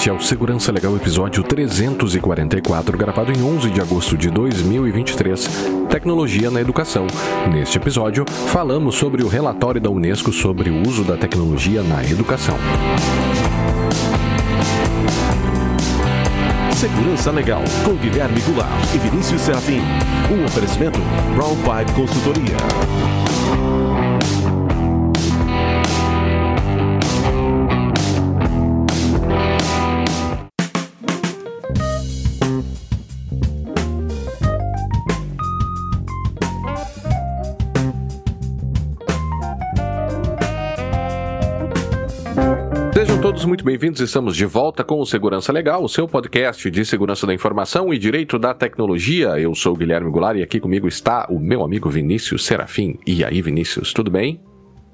Este é o Segurança Legal episódio 344, gravado em 11 de agosto de 2023. Tecnologia na educação. Neste episódio, falamos sobre o relatório da Unesco sobre o uso da tecnologia na educação. Segurança Legal, com Guilherme Goulart e Vinícius Serafim. Um oferecimento Brown Pipe Consultoria. Todos muito bem-vindos. Estamos de volta com o Segurança Legal, o seu podcast de segurança da informação e direito da tecnologia. Eu sou o Guilherme Goulart e aqui comigo está o meu amigo Vinícius Serafim. E aí, Vinícius, tudo bem?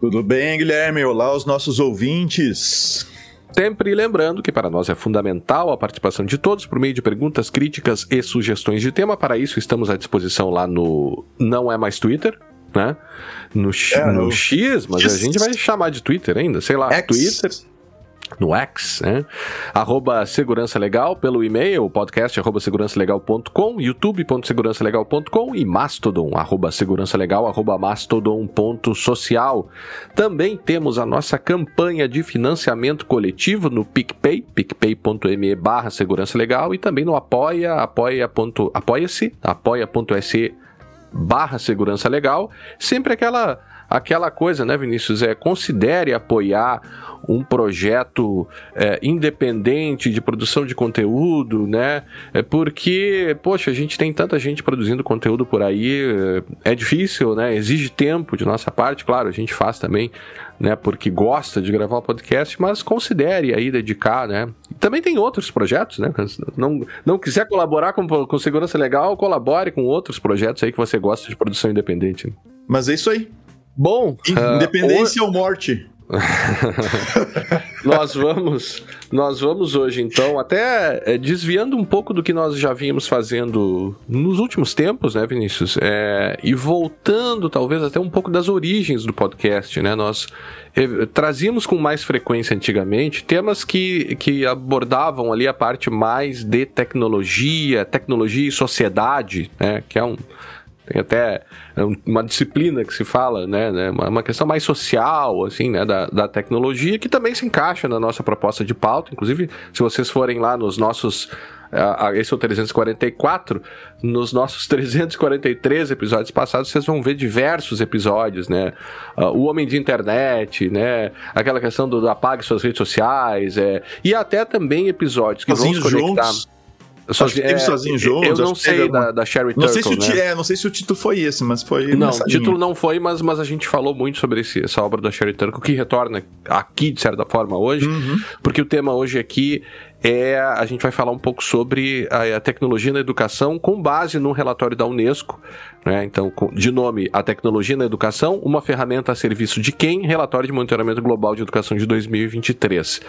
Tudo bem, Guilherme? Olá aos nossos ouvintes. Sempre lembrando que para nós é fundamental a participação de todos por meio de perguntas, críticas e sugestões de tema. Para isso, estamos à disposição lá no Não É Mais Twitter, né? No, É, no no X, mas a X. gente vai chamar de Twitter ainda, sei lá, X. Twitter, no X, né? Arroba Segurança Legal pelo e-mail, podcast arroba segurançalegal.com, youtube.segurançalegal.com e Mastodon, arroba segurançalegal, arroba mastodon.social. Também temos a nossa campanha de financiamento coletivo no PicPay, picpay.me barra segurança legal e também no apoia, apoia apoia-se, apoia.se barra segurança legal, sempre aquela aquela coisa, né, Vinícius? É considere apoiar um projeto é, independente de produção de conteúdo, né? É porque, poxa, a gente tem tanta gente produzindo conteúdo por aí, é, é difícil, né? Exige tempo de nossa parte, claro, a gente faz também, né? Porque gosta de gravar o podcast, mas considere aí dedicar, né? Também tem outros projetos, né? Não, não quiser colaborar com, com segurança legal, colabore com outros projetos aí que você gosta de produção independente. né? Mas é isso aí. Bom, ah, Independência ou morte? nós vamos nós vamos hoje então até é, desviando um pouco do que nós já vínhamos fazendo nos últimos tempos né Vinícius? É, e voltando talvez até um pouco das origens do podcast né? Nós eh, trazíamos com mais frequência antigamente temas que, que abordavam ali a parte mais de tecnologia tecnologia e sociedade né? Que é um tem até uma disciplina que se fala, né, né, uma questão mais social, assim, né, da, da tecnologia, que também se encaixa na nossa proposta de pauta. Inclusive, se vocês forem lá nos nossos. esse é o 344. Nos nossos 343 episódios passados, vocês vão ver diversos episódios, né? Ah, o homem de internet, né? Aquela questão do, do apague suas redes sociais, é, e até também episódios que vão Sozinhos se conectar. juntos. Acho que teve Sozinhos Juntos, Eu não sei da, da Sherry Não sei, se o né? é, não sei se o título foi esse, mas foi. Não, o título não foi, mas, mas a gente falou muito sobre esse- essa obra da Sherry Turkle, que retorna aqui, de certa forma, hoje, Uhum. porque o tema hoje aqui é. A gente vai falar um pouco sobre a, a tecnologia na educação com base num relatório da Unesco, né? Então, com- de nome A Tecnologia na Educação, uma ferramenta a serviço de quem? Relatório de Monitoramento Global de Educação de 2023.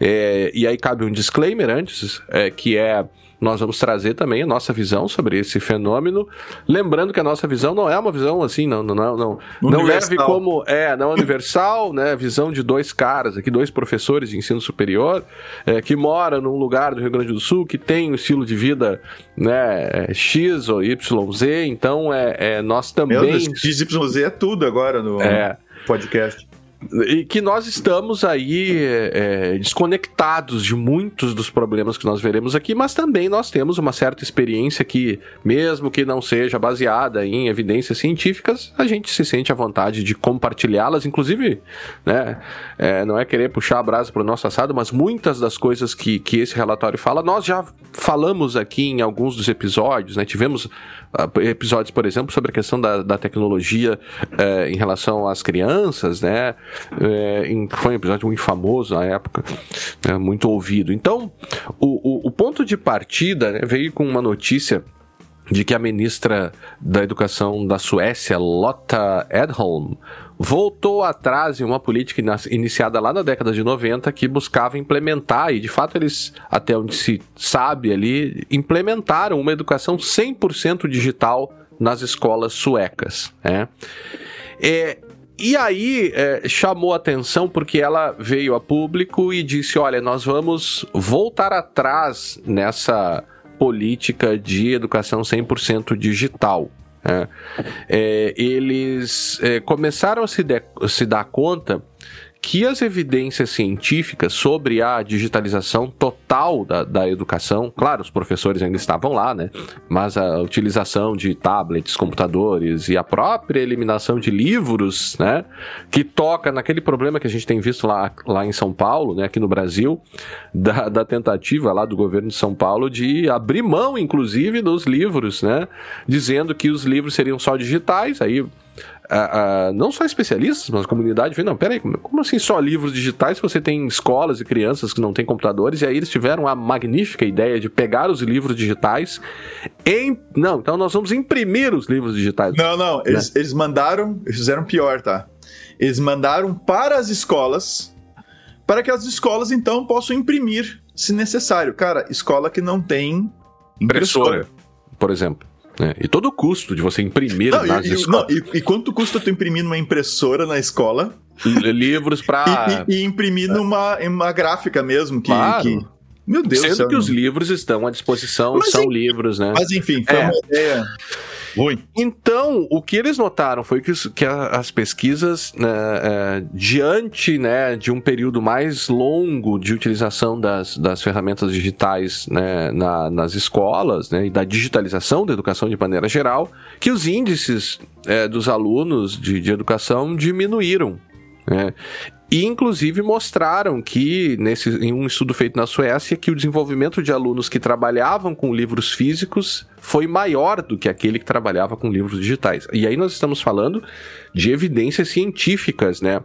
É, e aí cabe um disclaimer antes, é, que é nós vamos trazer também a nossa visão sobre esse fenômeno, lembrando que a nossa visão não é uma visão assim, não, não, não, não, não leve como é, não é universal, né? Visão de dois caras aqui, dois professores de ensino superior é, que moram num lugar do Rio Grande do Sul que tem um estilo de vida, né? X ou Y, Z, então é, é nós Meu também Deus, XYZ é tudo agora no É. podcast. E que nós estamos aí é, é, desconectados de muitos dos problemas que nós veremos aqui, mas também nós temos uma certa experiência que, mesmo que não seja baseada em evidências científicas, a gente se sente à vontade de compartilhá-las, inclusive, né, é, não é querer puxar a brasa para o nosso assado, mas muitas das coisas que, que esse relatório fala, nós já falamos aqui em alguns dos episódios, né, tivemos episódios, por exemplo, sobre a questão da, da tecnologia eh, em relação às crianças, né? Em- foi um episódio muito famoso na época, né, muito ouvido. Então, o, o, o ponto de partida né, veio com uma notícia de que a ministra da Educação da Suécia, Lotta Edholm, voltou atrás em uma política iniciada lá na década de 90 que buscava implementar, e de fato eles, até onde se sabe ali, implementaram uma educação 100% digital nas escolas suecas. né? É, e aí é, chamou atenção porque ela veio a público e disse: olha, nós vamos voltar atrás nessa política de educação 100% digital. É, é, eles é, começaram a se, de, se dar conta que as evidências científicas sobre a digitalização total da, da educação, claro, os professores ainda estavam lá, né? Mas a utilização de tablets, computadores e a própria eliminação de livros, né? Que toca naquele problema que a gente tem visto lá, lá em São Paulo, né? Aqui no Brasil, da, da tentativa lá do governo de São Paulo de abrir mão, inclusive, dos livros, né? Dizendo que os livros seriam só digitais, aí a, a, não só especialistas, mas a comunidade vê, não, peraí, como assim só livros digitais se você tem escolas e crianças que não têm computadores? E aí eles tiveram a magnífica ideia de pegar os livros digitais em... Não, então nós vamos imprimir os livros digitais. Não, não, né? eles, eles mandaram, eles fizeram pior, tá? Eles mandaram para as escolas, para que as escolas então possam imprimir, se necessário. Cara, escola que não tem impressora, por exemplo. Né? E todo o custo de você imprimir não, nas e, escolas. Não, e, e, quanto custa tu imprimir numa impressora na escola? Livros para. E, e, imprimir numa uma gráfica mesmo, que, claro. que... Meu Deus Sendo céu, que os livros estão à disposição, mas, são livros, né? Mas enfim, foi é. uma ideia ruim. Então, o que eles notaram foi que, que as pesquisas, né, é, diante né, de um período mais longo de utilização das, das ferramentas digitais né, na, nas escolas né, e da digitalização da educação de maneira geral, que os índices é, dos alunos de, de educação diminuíram. Né? E, inclusive, mostraram que, nesse, em um estudo feito na Suécia, que o desenvolvimento de alunos que trabalhavam com livros físicos foi maior do que aquele que trabalhava com livros digitais. E aí nós estamos falando de evidências científicas, né,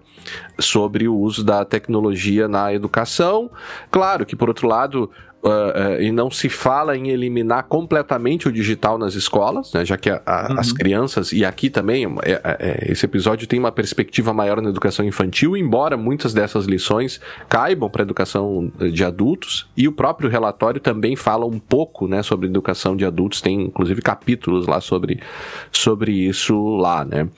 sobre o uso da tecnologia na educação. Claro que, por outro lado, Uh, uh, e não se fala em eliminar completamente o digital nas escolas, né, já que a, a, uhum. as crianças, e aqui também, é, é, é, esse episódio tem uma perspectiva maior na educação infantil, embora muitas dessas lições caibam para a educação de adultos, e o próprio relatório também fala um pouco né, sobre educação de adultos, tem inclusive capítulos lá sobre, sobre isso lá, né.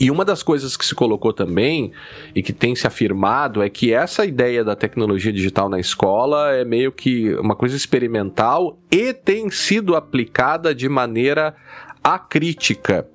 E uma das coisas que se colocou também e que tem se afirmado é que essa ideia da tecnologia digital na escola é meio que uma coisa experimental e tem sido aplicada de maneira acrítica.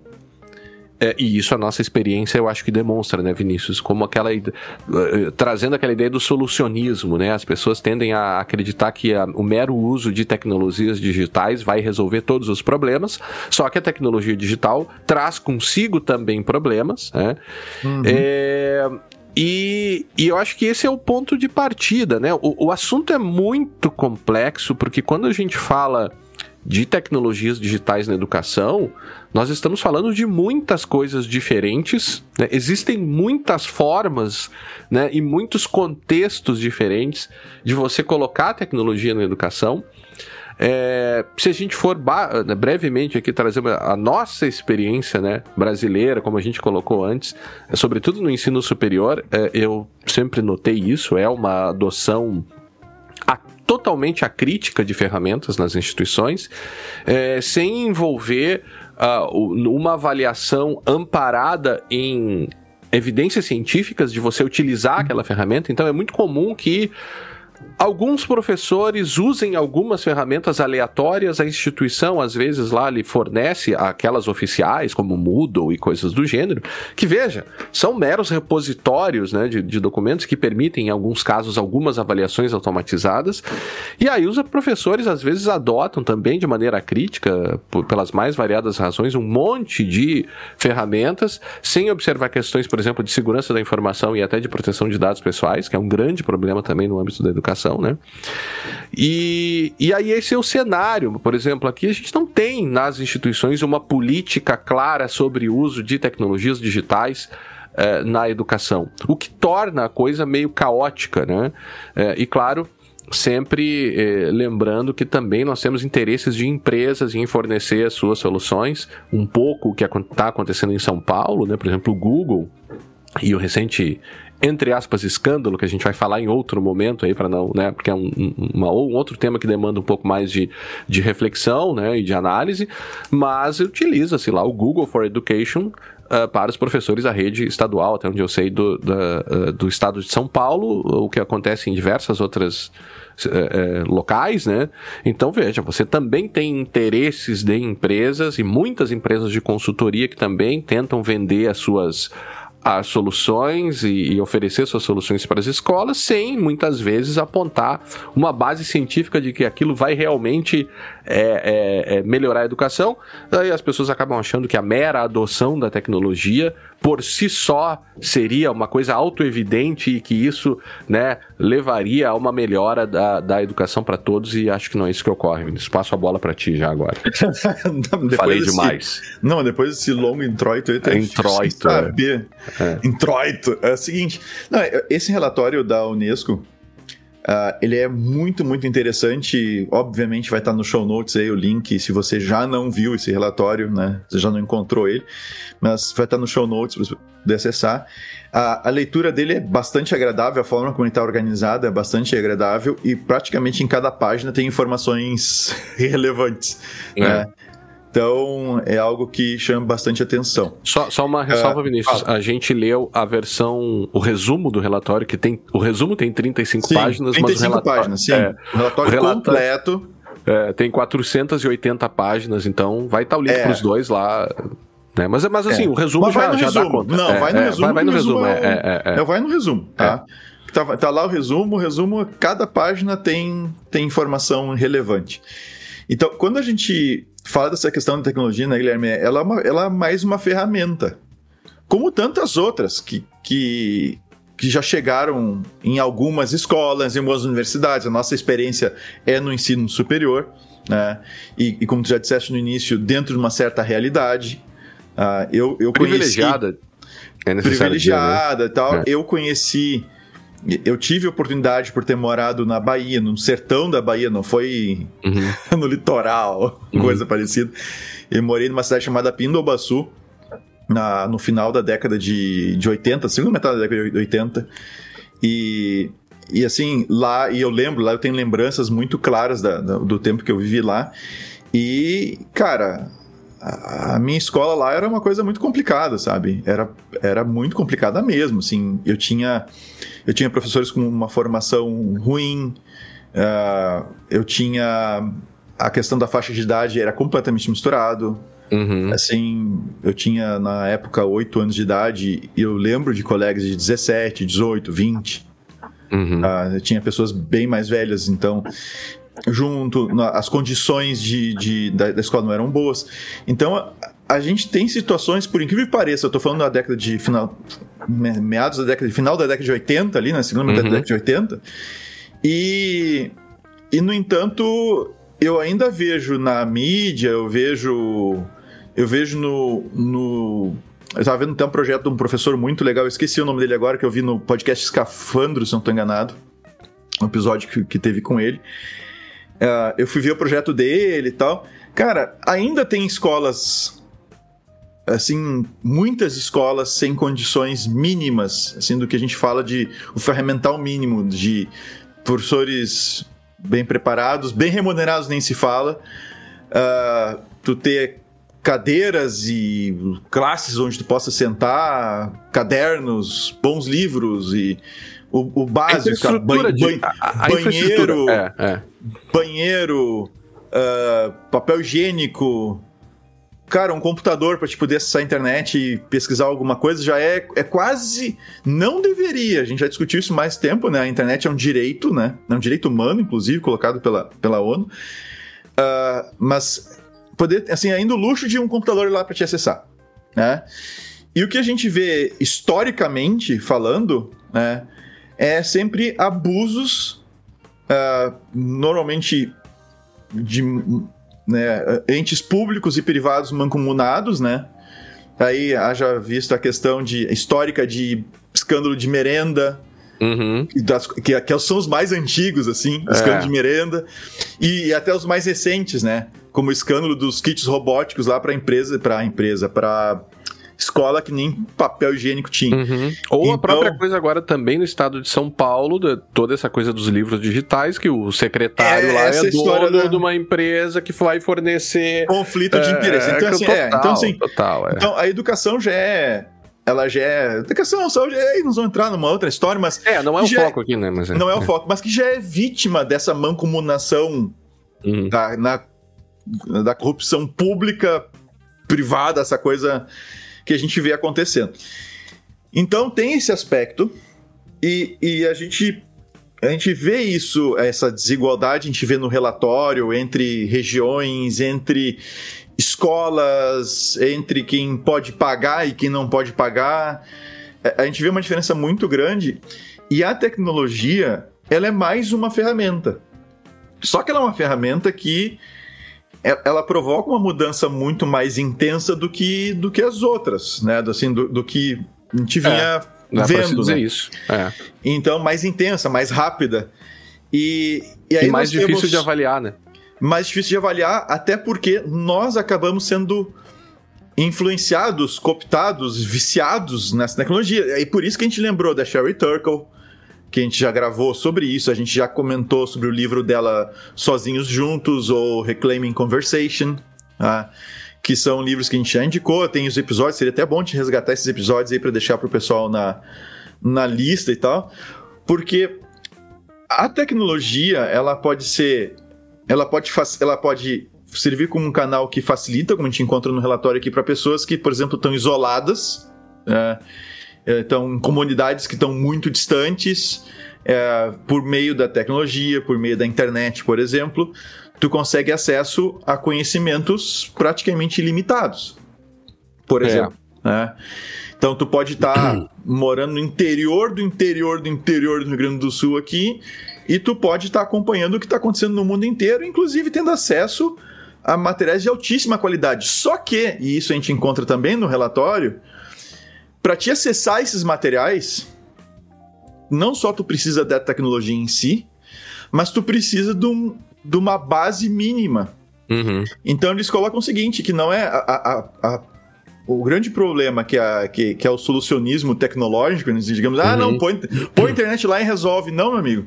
É, e isso a nossa experiência eu acho que demonstra, né, Vinícius? Como aquela. Uh, trazendo aquela ideia do solucionismo, né? As pessoas tendem a acreditar que a, o mero uso de tecnologias digitais vai resolver todos os problemas, só que a tecnologia digital traz consigo também problemas, né? Uhum. É, e, e, eu acho que esse é o ponto de partida, né? O, o assunto é muito complexo, porque quando a gente fala de tecnologias digitais na educação, nós estamos falando de muitas coisas diferentes, né? existem muitas formas né? e muitos contextos diferentes de você colocar a tecnologia na educação. É, se a gente for né, brevemente aqui trazer a nossa experiência né, brasileira, como a gente colocou antes, é, sobretudo no ensino superior, é, eu sempre notei isso, é uma adoção totalmente a crítica de ferramentas nas instituições, é, sem envolver uh, uma avaliação amparada em evidências científicas de você utilizar aquela ferramenta. Então é muito comum que Alguns professores usem algumas ferramentas aleatórias, a instituição às vezes lá lhe fornece aquelas oficiais, como Moodle e coisas do gênero, que veja, são meros repositórios né, de, de documentos que permitem, em alguns casos, algumas avaliações automatizadas. E aí os professores às vezes adotam também de maneira crítica, por, pelas mais variadas razões, um monte de ferramentas, sem observar questões, por exemplo, de segurança da informação e até de proteção de dados pessoais, que é um grande problema também no âmbito da educação né? E, e aí esse é o cenário. Por exemplo, aqui a gente não tem nas instituições uma política clara sobre o uso de tecnologias digitais eh, na educação, o que torna a coisa meio caótica, né? Eh, e claro, sempre eh, lembrando que também nós temos interesses de empresas em fornecer as suas soluções, um pouco o que está acontecendo em São Paulo, né? Por exemplo, o Google e o recente entre aspas, escândalo, que a gente vai falar em outro momento aí, para não, né, porque é um, uma, um outro tema que demanda um pouco mais de, de reflexão, né, e de análise, mas utiliza-se lá o Google for Education uh, para os professores da rede estadual, até onde eu sei, do, da, uh, do estado de São Paulo, o que acontece em diversas outras uh, locais, né? Então, veja, você também tem interesses de empresas e muitas empresas de consultoria que também tentam vender as suas as soluções e, e, oferecer suas soluções para as escolas, sem muitas vezes apontar uma base científica de que aquilo vai realmente é, é, é melhorar a educação. Aí as pessoas acabam achando que a mera adoção da tecnologia por si só seria uma coisa autoevidente e que isso né, levaria a uma melhora da, da educação para todos e acho que não é isso que ocorre. Vinícius. Passo a bola para ti já agora. não, Falei desse, demais. Não, depois desse longo introito aí, é introito, saber. É. Introito. É o seguinte, não, esse relatório da Unesco Uh, ele é muito, muito interessante. Obviamente vai estar no show notes aí o link, se você já não viu esse relatório, né? Você já não encontrou ele, mas vai estar no show notes para poder acessar. A, a, leitura dele é bastante agradável, a forma como ele está organizada é bastante agradável e praticamente em cada página tem informações relevantes. É. Né? Então, é algo que chama bastante atenção. Só, só uma ressalva, uh, Vinícius. A gente leu a versão, o resumo do relatório, que tem. O resumo tem 35 sim, páginas, 35 mas o relatório. Páginas, sim. É, o relatório, relatório completo. É, tem 480 páginas, então vai estar o link é. para os dois lá. Né? Mas, mas assim, é. o resumo já, já resumo. dá conta. Não, vai no resumo. Vai, vai no resumo. É, é, vai no resumo, tá? Tá, tá lá o resumo, o resumo, cada página tem, tem informação relevante. Então, quando a gente fala dessa questão da tecnologia, né, Guilherme? Ela é, uma, ela é mais uma ferramenta. Como tantas outras que, que, que já chegaram em algumas escolas, em algumas universidades. A nossa experiência é no ensino superior, né? E, e como tu já disseste no início, dentro de uma certa realidade. Uh, eu, eu privilegiada. Conheci, é privilegiada dizer, né? e tal. É. Eu conheci eu tive oportunidade por ter morado na Bahia, no sertão da Bahia, não foi uhum. no litoral, uhum. coisa parecida. Eu morei numa cidade chamada Pindobaçu, na, no final da década de, de 80, segunda metade da década de 80. E, e assim, lá, e eu lembro, lá eu tenho lembranças muito claras da, da, do tempo que eu vivi lá. E, cara, a, minha escola lá era uma coisa muito complicada, sabe? Era, era muito complicada mesmo, assim. Eu tinha eu tinha professores com uma formação ruim, uh, eu tinha a questão da faixa de idade era completamente misturado. Uhum. Assim, eu tinha na época 8 anos de idade e eu lembro de colegas de 17, 18, 20. Uhum. Uh, eu tinha pessoas bem mais velhas, então junto, as condições de, de da, da, escola não eram boas. Então, a, a, gente tem situações, por incrível que pareça, eu tô falando da década de final, meados da década, final da década de 80 ali, na segunda metade uhum. da década de 80, e, e no entanto, eu ainda vejo na mídia, eu vejo, eu vejo no, no eu estava vendo até um projeto de um professor muito legal, eu esqueci o nome dele agora, que eu vi no podcast Escafandro, se não estou enganado. Um episódio que, que teve com ele. Uh, eu fui ver o projeto dele e tal. Cara, ainda tem escolas. Assim, muitas escolas sem condições mínimas, assim, do que a gente fala de o ferramental mínimo, de professores bem preparados, bem remunerados, nem se fala. Uh, tu ter cadeiras e classes onde tu possa sentar, cadernos, bons livros e o, o básico, de, a, a banheiro, é, é. banheiro, uh, papel higiênico, cara, um computador para te poder acessar a internet e pesquisar alguma coisa já é, é quase. Não deveria. A gente já discutiu isso mais tempo, né? A internet é um direito, né? É um direito humano, inclusive, colocado pela, pela ONU. Uh, mas poder, assim, ainda o luxo de um computador lá para te acessar, né? E o que a gente vê historicamente falando, né? é sempre abusos, uh, normalmente de né, entes públicos e privados mancomunados, né? Aí haja visto a questão de histórica de escândalo de merenda, Uhum. Das, que, que, são os mais antigos, assim, é. escândalo de merenda, e, e, até os mais recentes, né? Como o escândalo dos kits robóticos lá para empresa, para empresa, para escola que nem papel higiênico tinha. Uhum. Ou Então- a própria coisa agora também no estado de São Paulo, de- toda essa coisa dos livros digitais, que o secretário É, lá essa é história dono da- de uma empresa que vai fornecer. Conflito de interesse. Então, que assim, total, é, então, assim, total, é. então a educação já é. Ela já é. Educação, saúde, aí nós vamos entrar numa outra história, mas É, não é o já- foco aqui, né? Mas é. não é o foco, mas que já é vítima dessa mancomunação Uhum. da, na- da corrupção pública, privada, essa coisa que a gente vê acontecendo. Então tem esse aspecto, e, e a gente. A gente vê isso, essa desigualdade, a gente vê no relatório entre regiões, entre escolas, entre quem pode pagar e quem não pode pagar. A- A gente vê uma diferença muito grande e a tecnologia, ela é mais uma ferramenta. Só que ela é uma ferramenta que ela provoca uma mudança muito mais intensa do que, do que as outras, né? Do, assim, do, do que a gente vinha se vendo, dizer né? isso. É. Então, mais intensa, mais rápida. E, e E, mais difícil temos- de avaliar, né? mais difícil de avaliar, até porque nós acabamos sendo influenciados, cooptados, viciados nessa tecnologia. E por isso que a gente lembrou da Sherry Turkle, que a gente já gravou sobre isso, a gente já comentou sobre o livro dela Sozinhos Juntos ou Reclaiming Conversation, tá? que são livros que a gente já indicou, tem os episódios, seria até bom te resgatar esses episódios aí para deixar pro pessoal na, na lista e tal, porque a tecnologia, ela pode ser ela pode, ela pode servir como um canal que facilita, como a gente encontra no relatório aqui, para pessoas que, por exemplo, estão isoladas, é, é, estão em comunidades que estão muito distantes, é, por meio da tecnologia, por meio da internet, por exemplo, tu consegue acesso a conhecimentos praticamente ilimitados. Por É. exemplo. né? Então tu pode estar morando no interior do interior do interior do Rio Grande do Sul aqui e tu pode estar acompanhando o que está acontecendo no mundo inteiro, inclusive tendo acesso a materiais de altíssima qualidade. Só que, e isso a gente encontra também no relatório, para te acessar esses materiais, não só tu precisa da tecnologia em si, mas tu precisa de, um- de uma base mínima. Uhum. Então eles colocam o seguinte, que não é a- a- a- o grande problema que, que- que é o solucionismo tecnológico, né? digamos, ah, Uhum. não, põe, põe a internet lá e resolve. Não, meu amigo.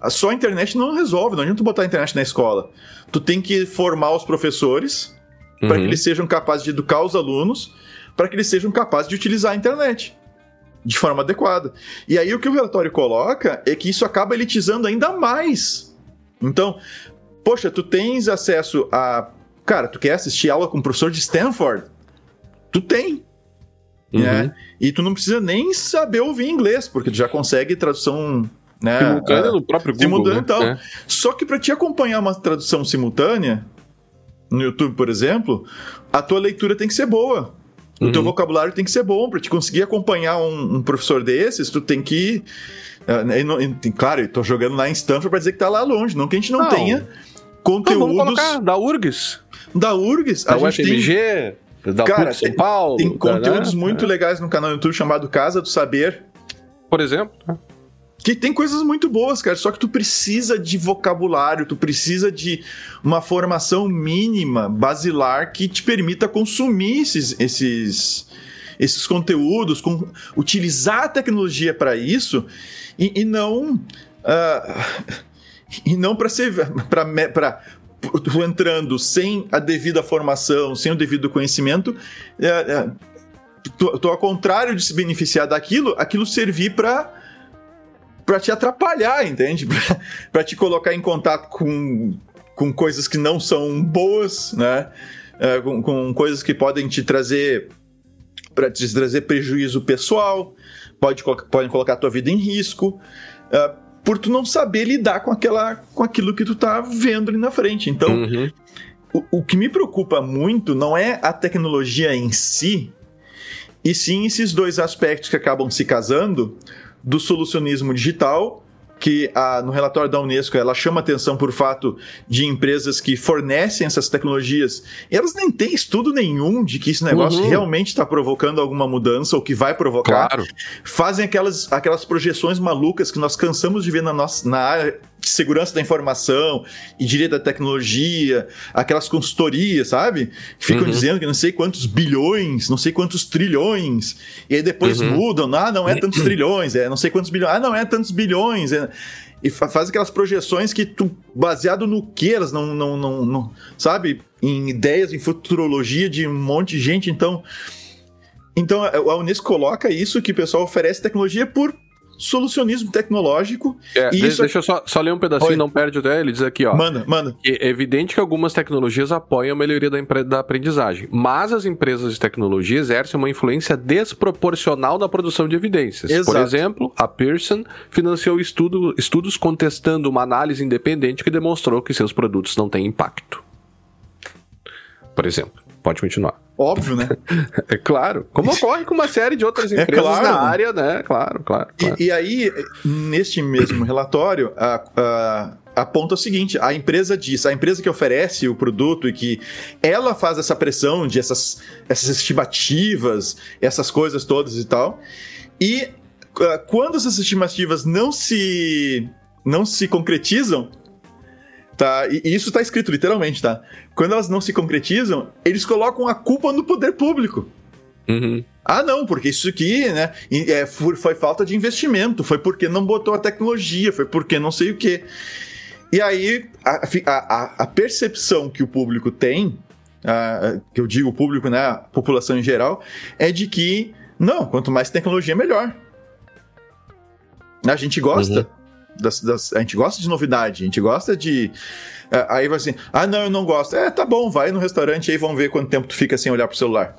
A- Só a internet não resolve, não adianta tu botar a internet na escola. Tu tem que formar os professores para que Uhum. eles sejam capazes de educar os alunos, para que eles sejam capazes de utilizar a internet de forma adequada. E aí o que o relatório coloca é que isso acaba elitizando ainda mais. Então, poxa, tu tens acesso a. Cara, tu quer assistir aula com um professor de Stanford? Tu tem. Uhum. Né? E tu não precisa nem saber ouvir inglês, porque tu já consegue tradução. Né, Simultânea ah, no próprio Google, simultânea, né? então. É. só que para te acompanhar uma tradução simultânea, no YouTube, por exemplo, a tua leitura tem que ser boa. O teu Uhum. vocabulário tem que ser bom. Para te conseguir acompanhar um, um professor desses, tu tem que. ah, e não- claro, eu tô jogando lá em Stanford para dizer que tá lá longe, não que a gente não, Não. tenha conteúdos vamos colocar da URGS, da URGS. da a gente tem, UFMG, da Cara, PUC São tem- Paulo. tem da- conteúdos né? muito legais no canal do YouTube chamado Casa do Saber. Por exemplo. Que tem coisas muito boas, cara. Só que tu precisa de vocabulário, tu precisa de uma formação mínima, basilar, que te permita consumir esses, esses, esses conteúdos, com, utilizar a tecnologia para isso e, e não. ah, e não para ser. para entrando sem a devida formação, sem o devido conhecimento, é, é, tu, tu, ao contrário de se beneficiar daquilo, aquilo servir para para te atrapalhar, entende? Pra te colocar em contato com, com coisas que não são boas, né? É, com, com coisas que podem te trazer para te trazer prejuízo pessoal, pode, podem colocar a tua vida em risco, é, por tu não saber lidar com aquela com aquilo que tu tá vendo ali na frente. Então, Uhum. o, o que me preocupa muito não é a tecnologia em si, e sim esses dois aspectos que acabam se casando do solucionismo digital, que ah, no relatório da Unesco ela chama atenção por fato de empresas que fornecem essas tecnologias, e elas nem têm estudo nenhum de que esse negócio Uhum. realmente está provocando alguma mudança ou que vai provocar Claro. fazem aquelas, aquelas projeções malucas que nós cansamos de ver na, nossa, na área segurança da informação e direito da tecnologia, aquelas consultorias, sabe? Que ficam uhum. dizendo que não sei quantos bilhões, não sei quantos trilhões, e aí depois uhum. mudam, ah, não é tantos trilhões, é não sei quantos bilhões, ah, não é tantos bilhões, é... e faz aquelas projeções que tu, baseado no que elas não, não, não, não, sabe? Em ideias, em futurologia de um monte de gente, então... Então a Unesco coloca isso que o pessoal oferece tecnologia por solucionismo tecnológico. É, e isso... Deixa eu só, só ler um pedacinho, Oi. não perde o Ele diz aqui, ó. Manda, manda. É evidente que algumas tecnologias apoiam a melhoria da, da aprendizagem, mas as empresas de tecnologia exercem uma influência desproporcional na produção de evidências. Exato. Por exemplo, a Pearson financiou estudo, estudos contestando uma análise independente que demonstrou que seus produtos não têm impacto. Por exemplo. Pode continuar. Óbvio, né? é claro. Como ocorre com uma série de outras é empresas é claro. na área, né? Claro, claro. claro. E, e, aí, neste mesmo relatório, a, a, aponta o seguinte: a empresa diz, a empresa que oferece o produto e que ela faz essa pressão de essas, essas estimativas, essas coisas todas e tal. E uh, quando essas estimativas não se não se concretizam, Tá? E isso está escrito literalmente, tá? Quando elas não se concretizam, eles colocam a culpa no poder público. Uhum. Ah, não, porque isso aqui, né? É, foi falta de investimento, foi porque não botou a tecnologia, foi porque não sei o quê. E aí, a, a, a percepção que o público tem, a, que eu digo o público, né? A população em geral, é de que, não, quanto mais tecnologia, melhor. A gente gosta. Uhum. Das, das, a gente gosta de novidade, a gente gosta de. É, aí vai assim, ah, não, eu não gosto. É, tá bom, vai no restaurante aí, vamos ver quanto tempo tu fica sem olhar pro celular.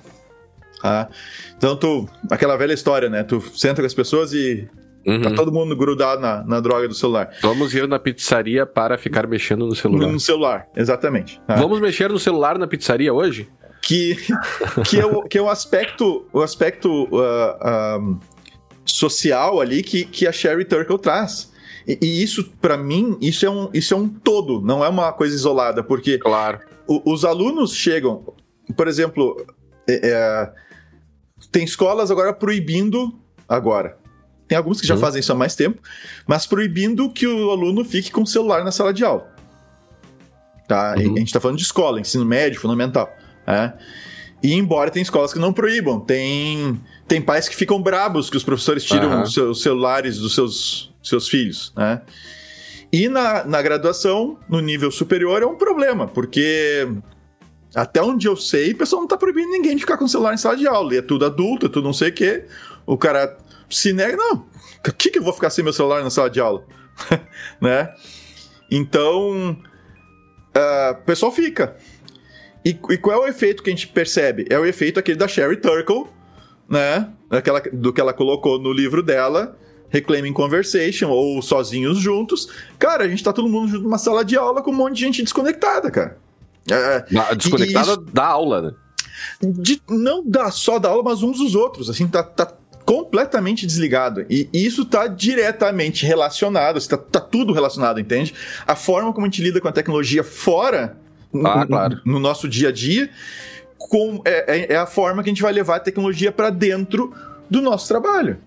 Ah, então tu. Aquela velha história, né? Tu senta com as pessoas e. Uhum. Tá todo mundo grudado na, na droga do celular. Vamos ir na pizzaria para ficar mexendo no celular. No celular, exatamente. Ah. Vamos mexer no celular na pizzaria hoje? Que, que, é, o, que é o aspecto, o aspecto uh, uh, social ali que, que a Sherry Turkle traz. E, e isso, para mim, isso é, um, isso é um todo, não é uma coisa isolada, porque claro. o, os alunos chegam, por exemplo, é, é, tem escolas agora proibindo agora. Tem alguns que já hum. fazem isso há mais tempo, mas proibindo que o aluno fique com o celular na sala de aula. Tá? Uhum. A gente está falando de escola, ensino médio, fundamental. Né? E embora tem escolas que não proíbam, tem, tem pais que ficam brabos que os professores tiram uhum. os, seus celulares dos seus seus filhos, né? E na, na graduação, no nível superior, é um problema, porque até onde eu sei, o pessoal não tá proibindo ninguém de ficar com o celular em sala de aula. E é tudo adulto, é tudo não sei o quê. O cara se nega, não. O que, que eu vou ficar sem meu celular na sala de aula? né? Então, uh, o pessoal fica. E, e, qual é o efeito que a gente percebe? É o efeito aquele da Sherry Turkle, né? Daquela, do que ela colocou no livro dela, Reclaiming Conversation ou Sozinhos Juntos. Cara, a gente tá todo mundo junto numa sala de aula com um monte de gente desconectada, cara. É, é desconectada isso, da aula, né? De, não da, só da aula, mas uns dos outros. Assim, tá, tá completamente desligado. E isso tá diretamente relacionado, tá, tá tudo relacionado, entende? A forma como a gente lida com a tecnologia fora ah, no, claro. no, nosso dia a dia com, é, é, é a forma que a gente vai levar a tecnologia para dentro do nosso trabalho.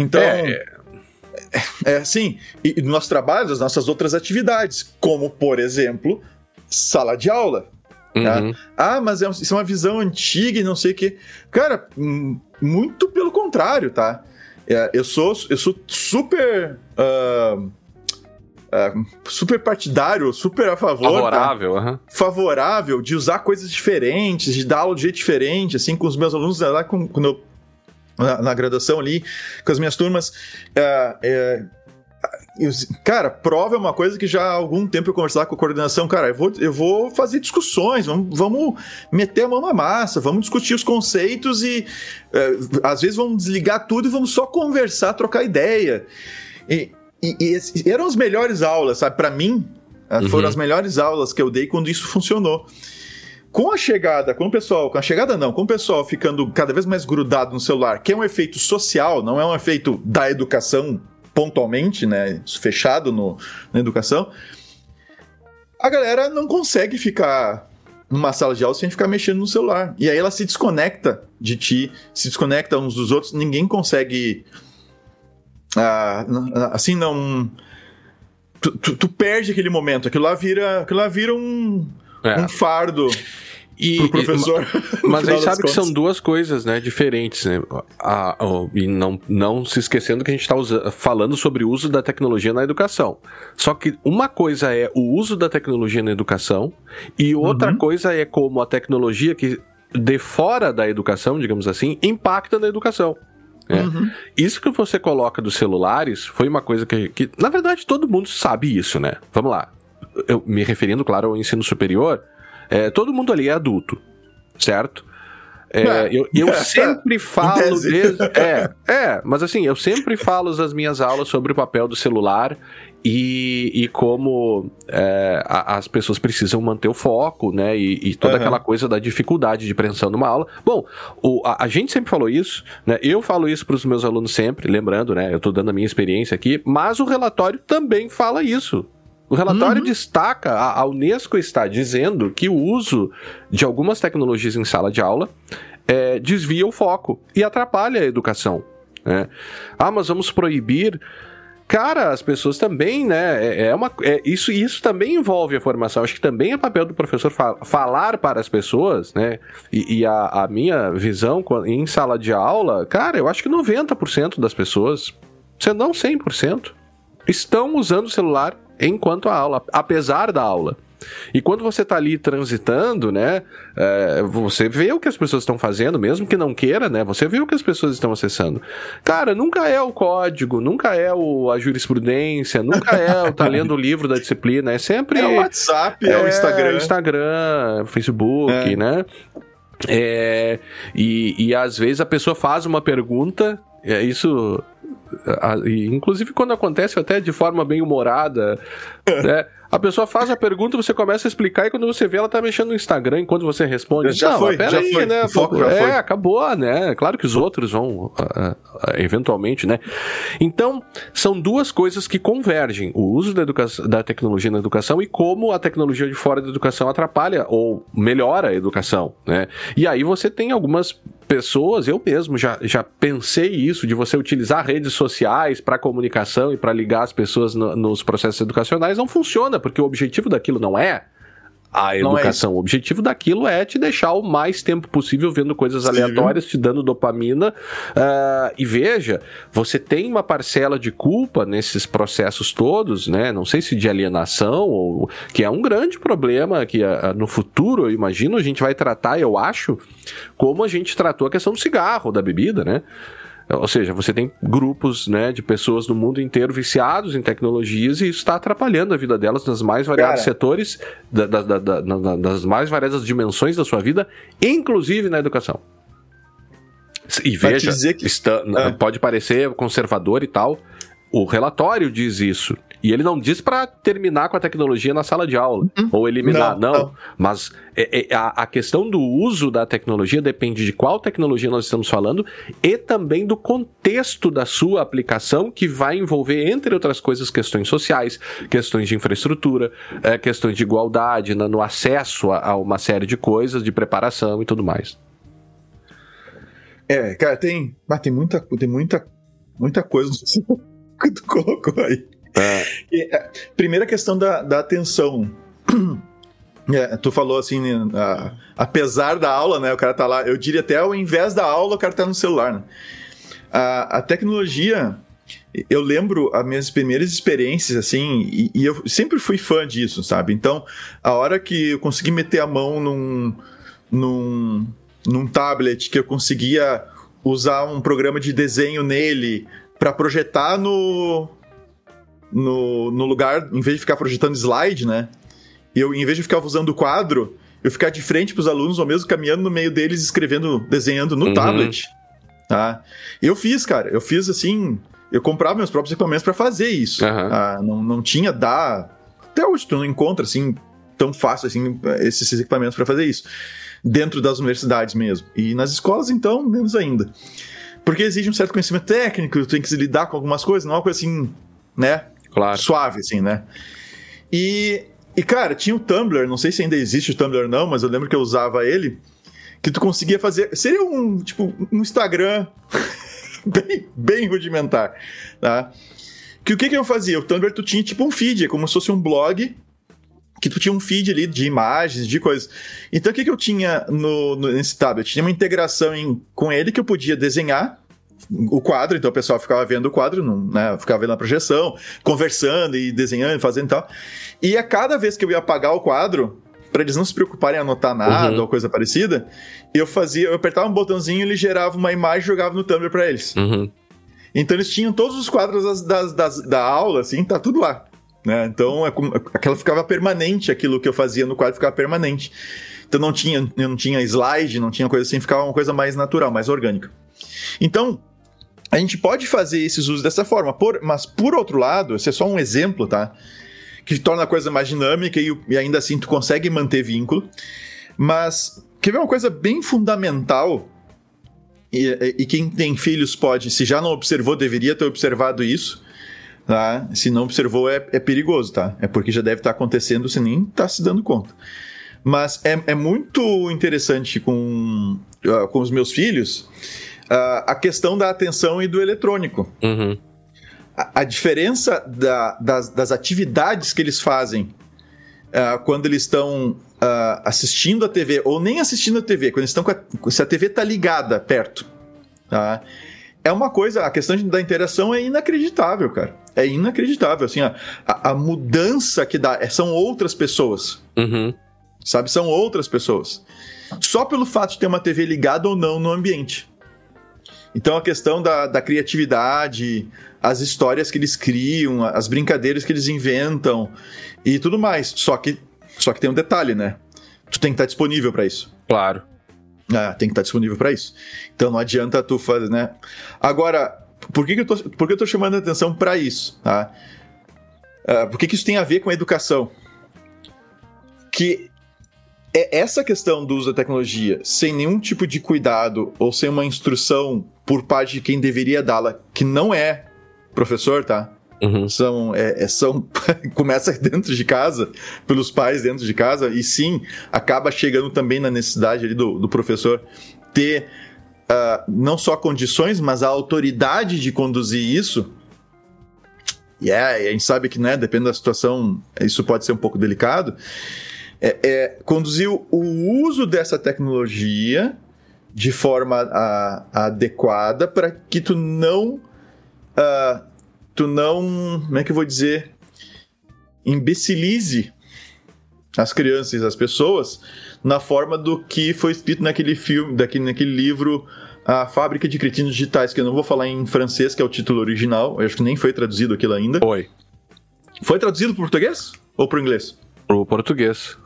Então, é, é, é assim, e no nosso trabalho, as nossas outras atividades, como, por exemplo, sala de aula. Tá? Uhum. Ah, mas é, isso é uma visão antiga e não sei o quê. Cara, muito pelo contrário, tá? É, eu, sou, eu sou super. Uh, uh, super partidário, super a favor. Tá? Favorável, tá? uhum. Favorável de usar coisas diferentes, de dar aula de jeito diferente, assim, com os meus alunos lá, quando eu na, na graduação ali, com as minhas turmas. É, eu, cara, prova é uma coisa que já há algum tempo eu conversar com a coordenação, cara, eu vou, eu vou fazer discussões, vamos, vamos meter a mão na massa, vamos discutir os conceitos e é, às vezes vamos desligar tudo e vamos só conversar, trocar ideia. E, e, e eram as melhores aulas, sabe? Para mim, uhum. foram as melhores aulas que eu dei quando isso funcionou. Com a chegada, com o pessoal, com a chegada não, com o pessoal ficando cada vez mais grudado no celular, que é um efeito social, não é um efeito da educação pontualmente, né, fechado no, na educação, a galera não consegue ficar numa sala de aula sem ficar mexendo no celular. E aí ela se desconecta de ti, se desconecta uns dos outros, ninguém consegue. Ah, assim, não tu, tu, tu, perde aquele momento. Aquilo lá vira, aquilo lá vira um, é. um fardo. E, pro professor. E, mas aí sabe que são duas coisas, né, diferentes, né? A, a, e não, não se esquecendo que a gente está falando sobre o uso da tecnologia na educação. Só que uma coisa é o uso da tecnologia na educação e outra uhum. coisa é como a tecnologia que de fora da educação, digamos assim, impacta na educação. É. Uhum. Isso que você coloca dos celulares foi uma coisa que, que, na verdade, todo mundo sabe isso, né? Vamos lá. Eu me referindo, claro, ao ensino superior, é, todo mundo ali é adulto, certo? É, é. eu, eu sempre falo. Desde, é, é, mas assim, eu sempre falo nas minhas aulas sobre o papel do celular e, e como é, a, as pessoas precisam manter o foco, né? E, e toda uhum. aquela coisa da dificuldade de preensão numa aula. Bom, o, a, a, gente sempre falou isso, né? Eu falo isso para os meus alunos sempre, lembrando, né? Eu estou dando a minha experiência aqui, mas o relatório também fala isso. O relatório uhum. destaca, a, a Unesco está dizendo que o uso de algumas tecnologias em sala de aula é, desvia o foco e atrapalha a educação. Né? Ah, mas vamos proibir cara, as pessoas também, né? É, é uma, é, isso, isso também envolve a formação. Acho que também é papel do professor fa falar para as pessoas, né? E, e a, a, minha visão em sala de aula, cara, eu acho que 90% das pessoas, se não 100%, estão usando o celular enquanto a aula, apesar da aula. E quando você está ali transitando, né, é, você vê o que as pessoas estão fazendo, mesmo que não queira, né, você vê o que as pessoas estão acessando. Cara, nunca é o código, nunca é o, a jurisprudência, nunca é o tá lendo o livro da disciplina, é sempre... É o WhatsApp, é, é o Instagram. Instagram, Facebook, é. né? É, e, e às vezes a pessoa faz uma pergunta, é, isso inclusive quando acontece até de forma bem humorada, né? A pessoa faz a pergunta, você começa a explicar e quando você vê ela tá mexendo no Instagram enquanto você responde. Já não, foi, já aí, foi. né? Foco, é, foi. acabou, né? Claro que os outros vão uh, uh, eventualmente, né? Então, são duas coisas que convergem: o uso da, da tecnologia na educação e como a tecnologia de fora da educação atrapalha ou melhora a educação, né? E aí você tem algumas pessoas, eu mesmo já, já pensei isso, de você utilizar redes sociais para comunicação e para ligar as pessoas no, nos processos educacionais, não funciona, porque o objetivo daquilo não é a é educação. É o objetivo daquilo é te deixar o mais tempo possível vendo coisas aleatórias, te dando dopamina. Uh, e veja, você tem uma parcela de culpa nesses processos todos, né? Não sei se de alienação, ou que é um grande problema que uh, no futuro, eu imagino, a gente vai tratar, eu acho, como a gente tratou a questão do cigarro, da bebida, né? Ou seja, você tem grupos né, de pessoas no mundo inteiro viciados em tecnologias e isso está atrapalhando a vida delas nos mais variados Cara. setores, da, da, da, das mais variadas dimensões da sua vida, inclusive na educação. E veja, que... está, é. pode parecer conservador e tal, o relatório diz isso. E ele não diz para terminar com a tecnologia na sala de aula uhum. ou eliminar, não. não. não. Mas é, é, a, a, questão do uso da tecnologia depende de qual tecnologia nós estamos falando e também do contexto da sua aplicação, que vai envolver, entre outras coisas, questões sociais, questões de infraestrutura, é, questões de igualdade, no, no acesso a, a uma série de coisas, de preparação e tudo mais. É, cara, tem, mas tem muita, tem muita, muita coisa que tu colocou aí. É. E, a, primeira questão da, da atenção. É, tu falou assim, né, a, apesar da aula, né? O cara tá lá, eu diria até ao invés da aula, o cara tá no celular, né? A, a tecnologia, eu lembro as minhas primeiras experiências, assim, e, e, eu sempre fui fã disso, sabe? Então, a hora que eu consegui meter a mão num, num, num tablet, que eu conseguia usar um programa de desenho nele para projetar no, no, no lugar, em vez de ficar projetando slide, né? Eu, em vez de ficar usando o quadro, eu ficar de frente para os alunos, ou mesmo caminhando no meio deles, escrevendo, desenhando no uhum. tablet. Tá? Eu fiz, cara. Eu fiz assim. Eu comprava meus próprios equipamentos para fazer isso. Uhum. Ah, não, não tinha dá. Até hoje tu não encontra assim tão fácil assim esses equipamentos para fazer isso dentro das universidades mesmo. E nas escolas então menos ainda. Porque exige um certo conhecimento técnico, tu tem que se lidar com algumas coisas, não é uma coisa assim, né? Claro. Suave, assim, né? E, e, cara, tinha o Tumblr, não sei se ainda existe o Tumblr não, mas eu lembro que eu usava ele, que tu conseguia fazer... Seria um, tipo, um Instagram bem, bem rudimentar, tá? Que o que, que eu fazia? O Tumblr tu tinha tipo um feed, é como se fosse um blog que tu tinha um feed ali de imagens, de coisas. Então o que, que eu tinha no, no, nesse tablet? Tinha uma integração em, com ele que eu podia desenhar o quadro, então o pessoal ficava vendo o quadro, né, ficava vendo a projeção, conversando e desenhando, fazendo e tal. E a cada vez que eu ia apagar o quadro, para eles não se preocuparem em anotar nada uhum. ou coisa parecida, eu fazia, eu apertava um botãozinho, ele gerava uma imagem e jogava no Tumblr para eles. Uhum. Então eles tinham todos os quadros das, das, das, da aula, assim, tá tudo lá. Né? Então é aquela ficava permanente, aquilo que eu fazia no quadro ficava permanente. Então não tinha, não tinha slide, não tinha coisa assim, ficava uma coisa mais natural, mais orgânica. Então, a gente pode fazer esses usos dessa forma, por, mas por outro lado, esse é só um exemplo, tá? Que torna a coisa mais dinâmica e, e ainda assim tu consegue manter vínculo. Mas quer ver uma coisa bem fundamental? E, e, quem tem filhos pode, se já não observou, deveria ter observado isso. Tá? Se não observou, é, é perigoso, tá? É porque já deve estar acontecendo, você nem está se dando conta. Mas é, é muito interessante com, uh, com os meus filhos uh, a questão da atenção e do eletrônico. Uhum. A, a, diferença da, das, das, atividades que eles fazem uh, quando eles estão assistindo a TV, ou nem assistindo a TV, quando eles estão com a, se a TV está ligada perto, tá? é uma coisa, a questão da interação é inacreditável, cara. É inacreditável, assim, a, a, a mudança que dá, é, são outras pessoas. Uhum. Sabe, são outras pessoas. Só pelo fato de ter uma TV ligada ou não no ambiente. Então a questão da, da criatividade, as histórias que eles criam, as brincadeiras que eles inventam e tudo mais. Só que, só que tem um detalhe, né? Tu tem que estar disponível para isso. Claro. Ah, tem que estar disponível para isso. Então não adianta tu fazer, né? Agora, por que, que, eu, tô, por que eu tô chamando a atenção para isso? Tá? Uh, por que, que isso tem a ver com a educação? Que é essa questão do uso da tecnologia sem nenhum tipo de cuidado ou sem uma instrução por parte de quem deveria dá-la, que não é professor, tá? Uhum. São, é, é são começa dentro de casa, pelos pais dentro de casa, e sim, acaba chegando também na necessidade ali do, do professor ter uh, não só condições, mas a autoridade de conduzir isso. E yeah, a gente sabe que, né, depende da situação, isso pode ser um pouco delicado é, é conduzir o uso dessa tecnologia de forma a, a adequada para que tu não uh, tu não como é que eu vou dizer imbecilize as crianças as pessoas na forma do que foi escrito naquele filme daquele, naquele livro a Fábrica de Cretinos Digitais que eu não vou falar em francês que é o título original eu acho que nem foi traduzido aquilo ainda. Foi. Foi traduzido para português ou para inglês? Para português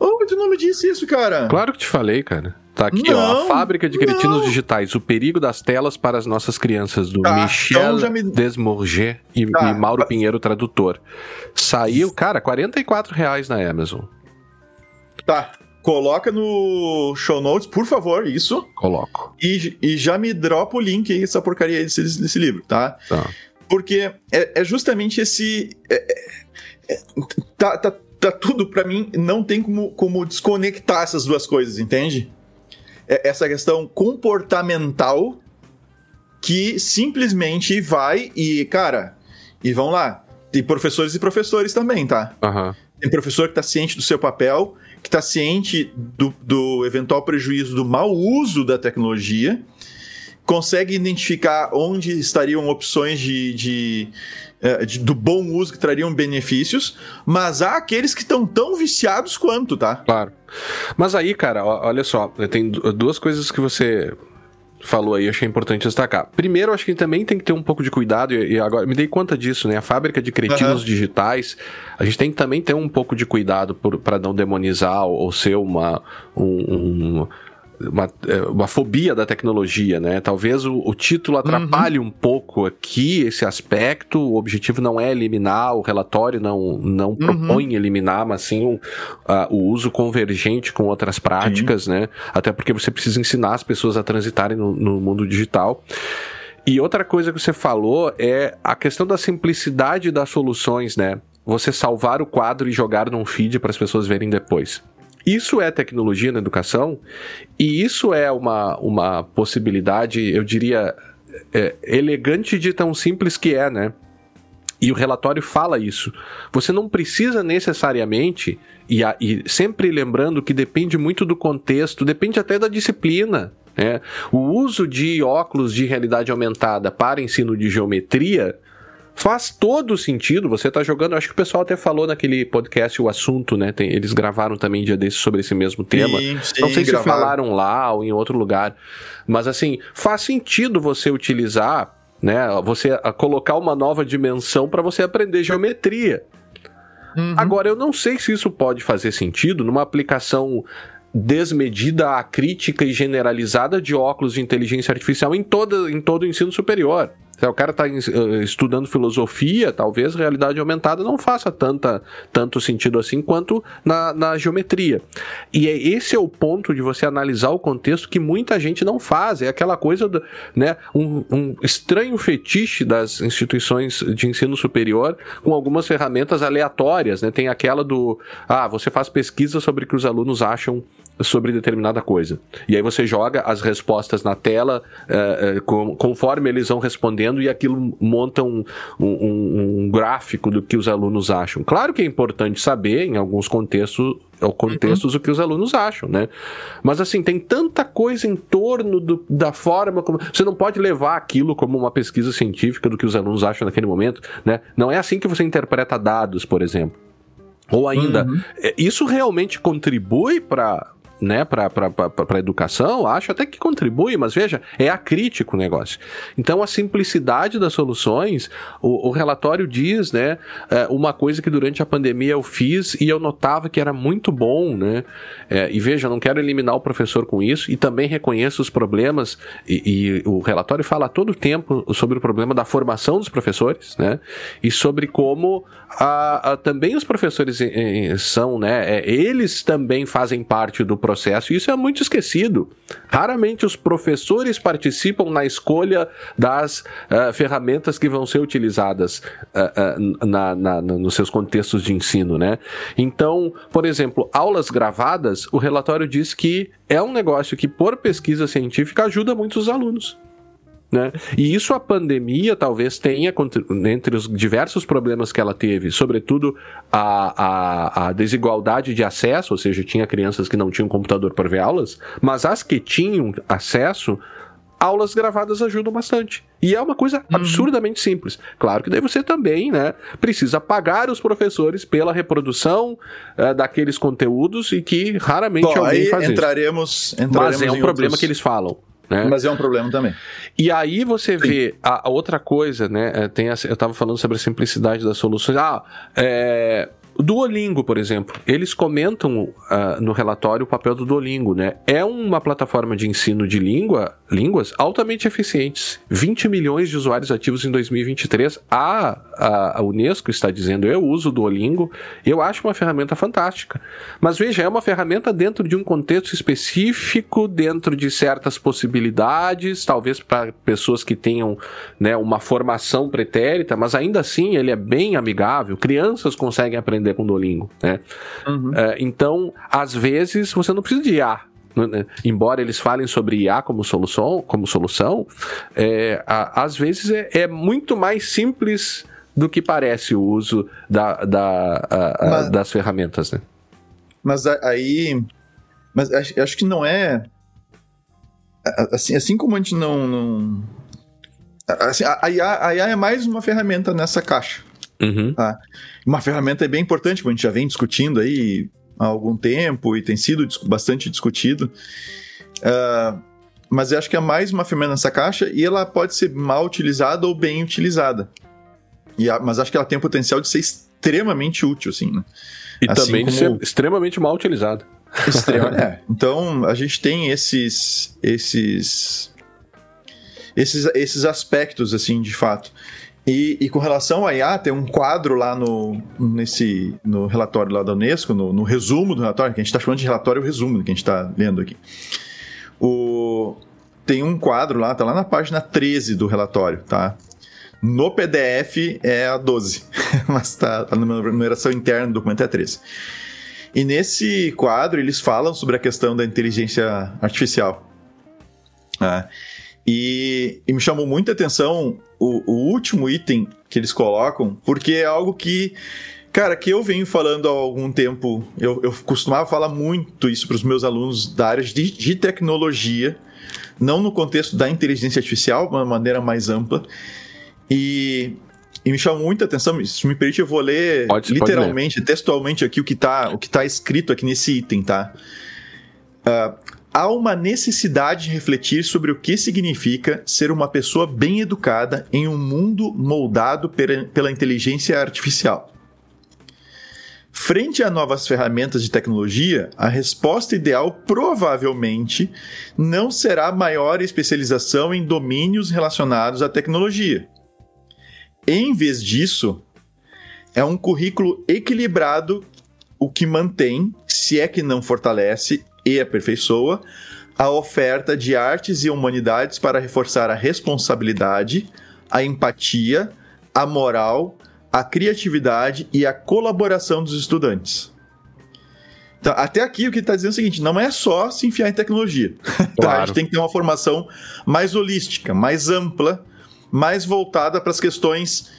Oh, tu não me disse isso, cara. Claro que te falei, cara. Tá aqui, não, ó. A Fábrica de Cretinos não. Digitais. O perigo das telas para as nossas crianças, do tá, Michel então me... Desmourget e, tá, e Mauro Pinheiro, tradutor. Saiu, cara, 44 reais na Amazon. Tá. Coloca no show notes, por favor, isso. Coloco. E, e já me dropa o link aí, essa porcaria desse, desse livro, tá? Tá. Porque é, é justamente esse. É, é, é tá, tá tá tudo para mim não tem como, como desconectar essas duas coisas, entende? É essa questão comportamental que simplesmente vai e, cara, e vão lá. Tem professores e professores também, tá? Uhum. Tem professor que tá ciente do seu papel, que tá ciente do, do eventual prejuízo do mau uso da tecnologia, consegue identificar onde estariam opções de, de é, de, do bom uso que trariam benefícios, mas há aqueles que estão tão viciados quanto, tá? Claro. Mas aí, cara, olha só, tem duas coisas que você falou aí, achei importante destacar. Primeiro, acho que também tem que ter um pouco de cuidado, e agora me dei conta disso, né? A fábrica de cretinos uhum. digitais, a gente tem que também ter um pouco de cuidado para não demonizar ou, ou ser uma. Um, um, uma, é, uma fobia da tecnologia, né? Talvez o, o título atrapalhe uhum. um pouco aqui esse aspecto. O objetivo não é eliminar, o relatório não, não uhum. propõe eliminar, mas sim o, a, o uso convergente com outras práticas, sim. né? Até porque você precisa ensinar as pessoas a transitarem no, no mundo digital. E outra coisa que você falou é a questão da simplicidade das soluções, né? Você salvar o quadro e jogar num feed para as pessoas verem depois. Isso é tecnologia na educação e isso é uma, uma possibilidade, eu diria, é, elegante de tão simples que é, né? E o relatório fala isso. Você não precisa necessariamente, e, a, e sempre lembrando que depende muito do contexto, depende até da disciplina. Né? O uso de óculos de realidade aumentada para ensino de geometria faz todo sentido. Você está jogando, acho que o pessoal até falou naquele podcast o assunto, né? Tem, eles gravaram também dia desses sobre esse mesmo tema. Sim, sim, Não sei gravaram. se falaram lá ou em outro lugar, mas assim faz sentido você utilizar, né? Você colocar uma nova dimensão para você aprender geometria. Uhum. Agora eu não sei se isso pode fazer sentido numa aplicação desmedida, acrítica e generalizada de óculos de inteligência artificial em, toda, em todo o ensino superior. O cara está eh, estudando filosofia, talvez realidade aumentada não faça tanta, tanto sentido assim quanto na, na geometria. E é, esse é o ponto de você analisar o contexto que muita gente não faz. É aquela coisa, do, né, um, um estranho fetiche das instituições de ensino superior com algumas ferramentas aleatórias. Né? Tem aquela do, ah, você faz pesquisa sobre o que os alunos acham sobre determinada coisa. E aí você joga as respostas na tela uh, com, conforme eles vão respondendo e aquilo monta um, um, um, gráfico do que os alunos acham. Claro que é importante saber, em alguns contextos, contextos, uhum. o que os alunos acham, né? Mas assim, tem tanta coisa em torno do, da forma como. Você não pode levar aquilo como uma pesquisa científica do que os alunos acham naquele momento, né? Não é assim que você interpreta dados, por exemplo. Ou ainda, uhum. É, isso realmente contribui para né, para a educação, acho até que contribui, mas veja, é acrítico o negócio. Então, a simplicidade das soluções, o, o relatório diz, né, é, uma coisa que durante a pandemia eu fiz e eu notava que era muito bom, né, é, e veja, não quero eliminar o professor com isso, e também reconheço os problemas, e, e o relatório fala todo o tempo sobre o problema da formação dos professores, né, e sobre como a, a, também os professores eh, são, né, é, eles também fazem parte do processo processo, isso é muito esquecido. Raramente os professores participam na escolha das uh, ferramentas que vão ser utilizadas uh, uh, na, na, nos seus contextos de ensino, né? Então, por exemplo, aulas gravadas, o relatório diz que é um negócio que, por pesquisa científica, ajuda muitos alunos. Né? E isso a pandemia talvez tenha, entre os diversos problemas que ela teve, sobretudo a, a, a, desigualdade de acesso, ou seja, tinha crianças que não tinham computador para ver aulas, mas as que tinham acesso, aulas gravadas ajudam bastante. E é uma coisa uhum. absurdamente simples. Claro que daí você também, né, precisa pagar os professores pela reprodução uh, daqueles conteúdos e que raramente Bom, alguém faz entraremos, isso. Mas é um problema outros... que eles falam. Né? Mas é um problema também. E aí você vê a, a, outra coisa, né? É, tem a, eu estava falando sobre a simplicidade das soluções. Ah, é, Duolingo, por exemplo, eles comentam uh, no relatório o papel do Duolingo, né? É uma plataforma de ensino de língua, línguas altamente eficientes. 20 milhões de usuários ativos em 2023. A, a, a Unesco está dizendo, eu uso o Duolingo, eu acho uma ferramenta fantástica. Mas veja, é uma ferramenta dentro de um contexto específico, dentro de certas possibilidades, talvez para pessoas que tenham né, uma formação pretérita, mas ainda assim ele é bem amigável. Crianças conseguem aprender aprender com Duolingo, né? Uhum. É, então, às vezes, você não precisa de IA. Né? Embora eles falem sobre IA como solução, como solução é, a, às vezes é, é, muito mais simples do que parece o uso da, da, a, mas, das ferramentas, né? Mas aí... Mas acho, que não é... Assim, assim como a gente não... não assim, a, IA, a IA é mais uma ferramenta nessa caixa. Uhum. Tá? Uma ferramenta bem importante, como a gente já vem discutindo aí há algum tempo e tem sido bastante discutido. Uh, mas eu acho que é mais uma ferramenta nessa caixa e ela pode ser mal utilizada ou bem utilizada. A, mas acho que ela tem o potencial de ser extremamente útil, assim, né? E assim também como... ser extremamente mal utilizada. Extrema, é. Então, a gente tem esses, esses, esses, esses aspectos, assim, de fato. E, e, com relação à IA, tem um quadro lá no, nesse, no relatório lá da Unesco, no, no resumo do relatório, que a gente está chamando de relatório resumo, que a gente está lendo aqui. O, tem um quadro lá, tá lá na página 13 do relatório, tá? No PDF é a 12, mas tá, tá na numeração interna do documento é a 13. E nesse quadro eles falam sobre a questão da inteligência artificial. Ah, E, e me chamou muita atenção o, o último item que eles colocam, porque é algo que Cara, que eu venho falando há algum tempo, eu, eu costumava falar muito isso para os meus alunos da área de, de, tecnologia, não no contexto da inteligência artificial, de uma maneira mais ampla. E, e me chamou muita atenção, se me permite, eu vou ler pode, literalmente, pode ler. textualmente aqui o que está tá escrito aqui nesse item, tá? Uh, há uma necessidade de refletir sobre o que significa ser uma pessoa bem educada em um mundo moldado pela inteligência artificial. Frente a novas ferramentas de tecnologia, a resposta ideal provavelmente não será maior especialização em domínios relacionados à tecnologia. Em vez disso, é um currículo equilibrado o que mantém, se é que não fortalece e aperfeiçoa, a oferta de artes e humanidades para reforçar a responsabilidade, a empatia, a moral a criatividade e a colaboração dos estudantes. Então, até aqui o que está dizendo é o seguinte: não é só se enfiar em tecnologia. Claro. tá? A gente tem que ter uma formação mais holística, mais ampla, mais voltada para as questões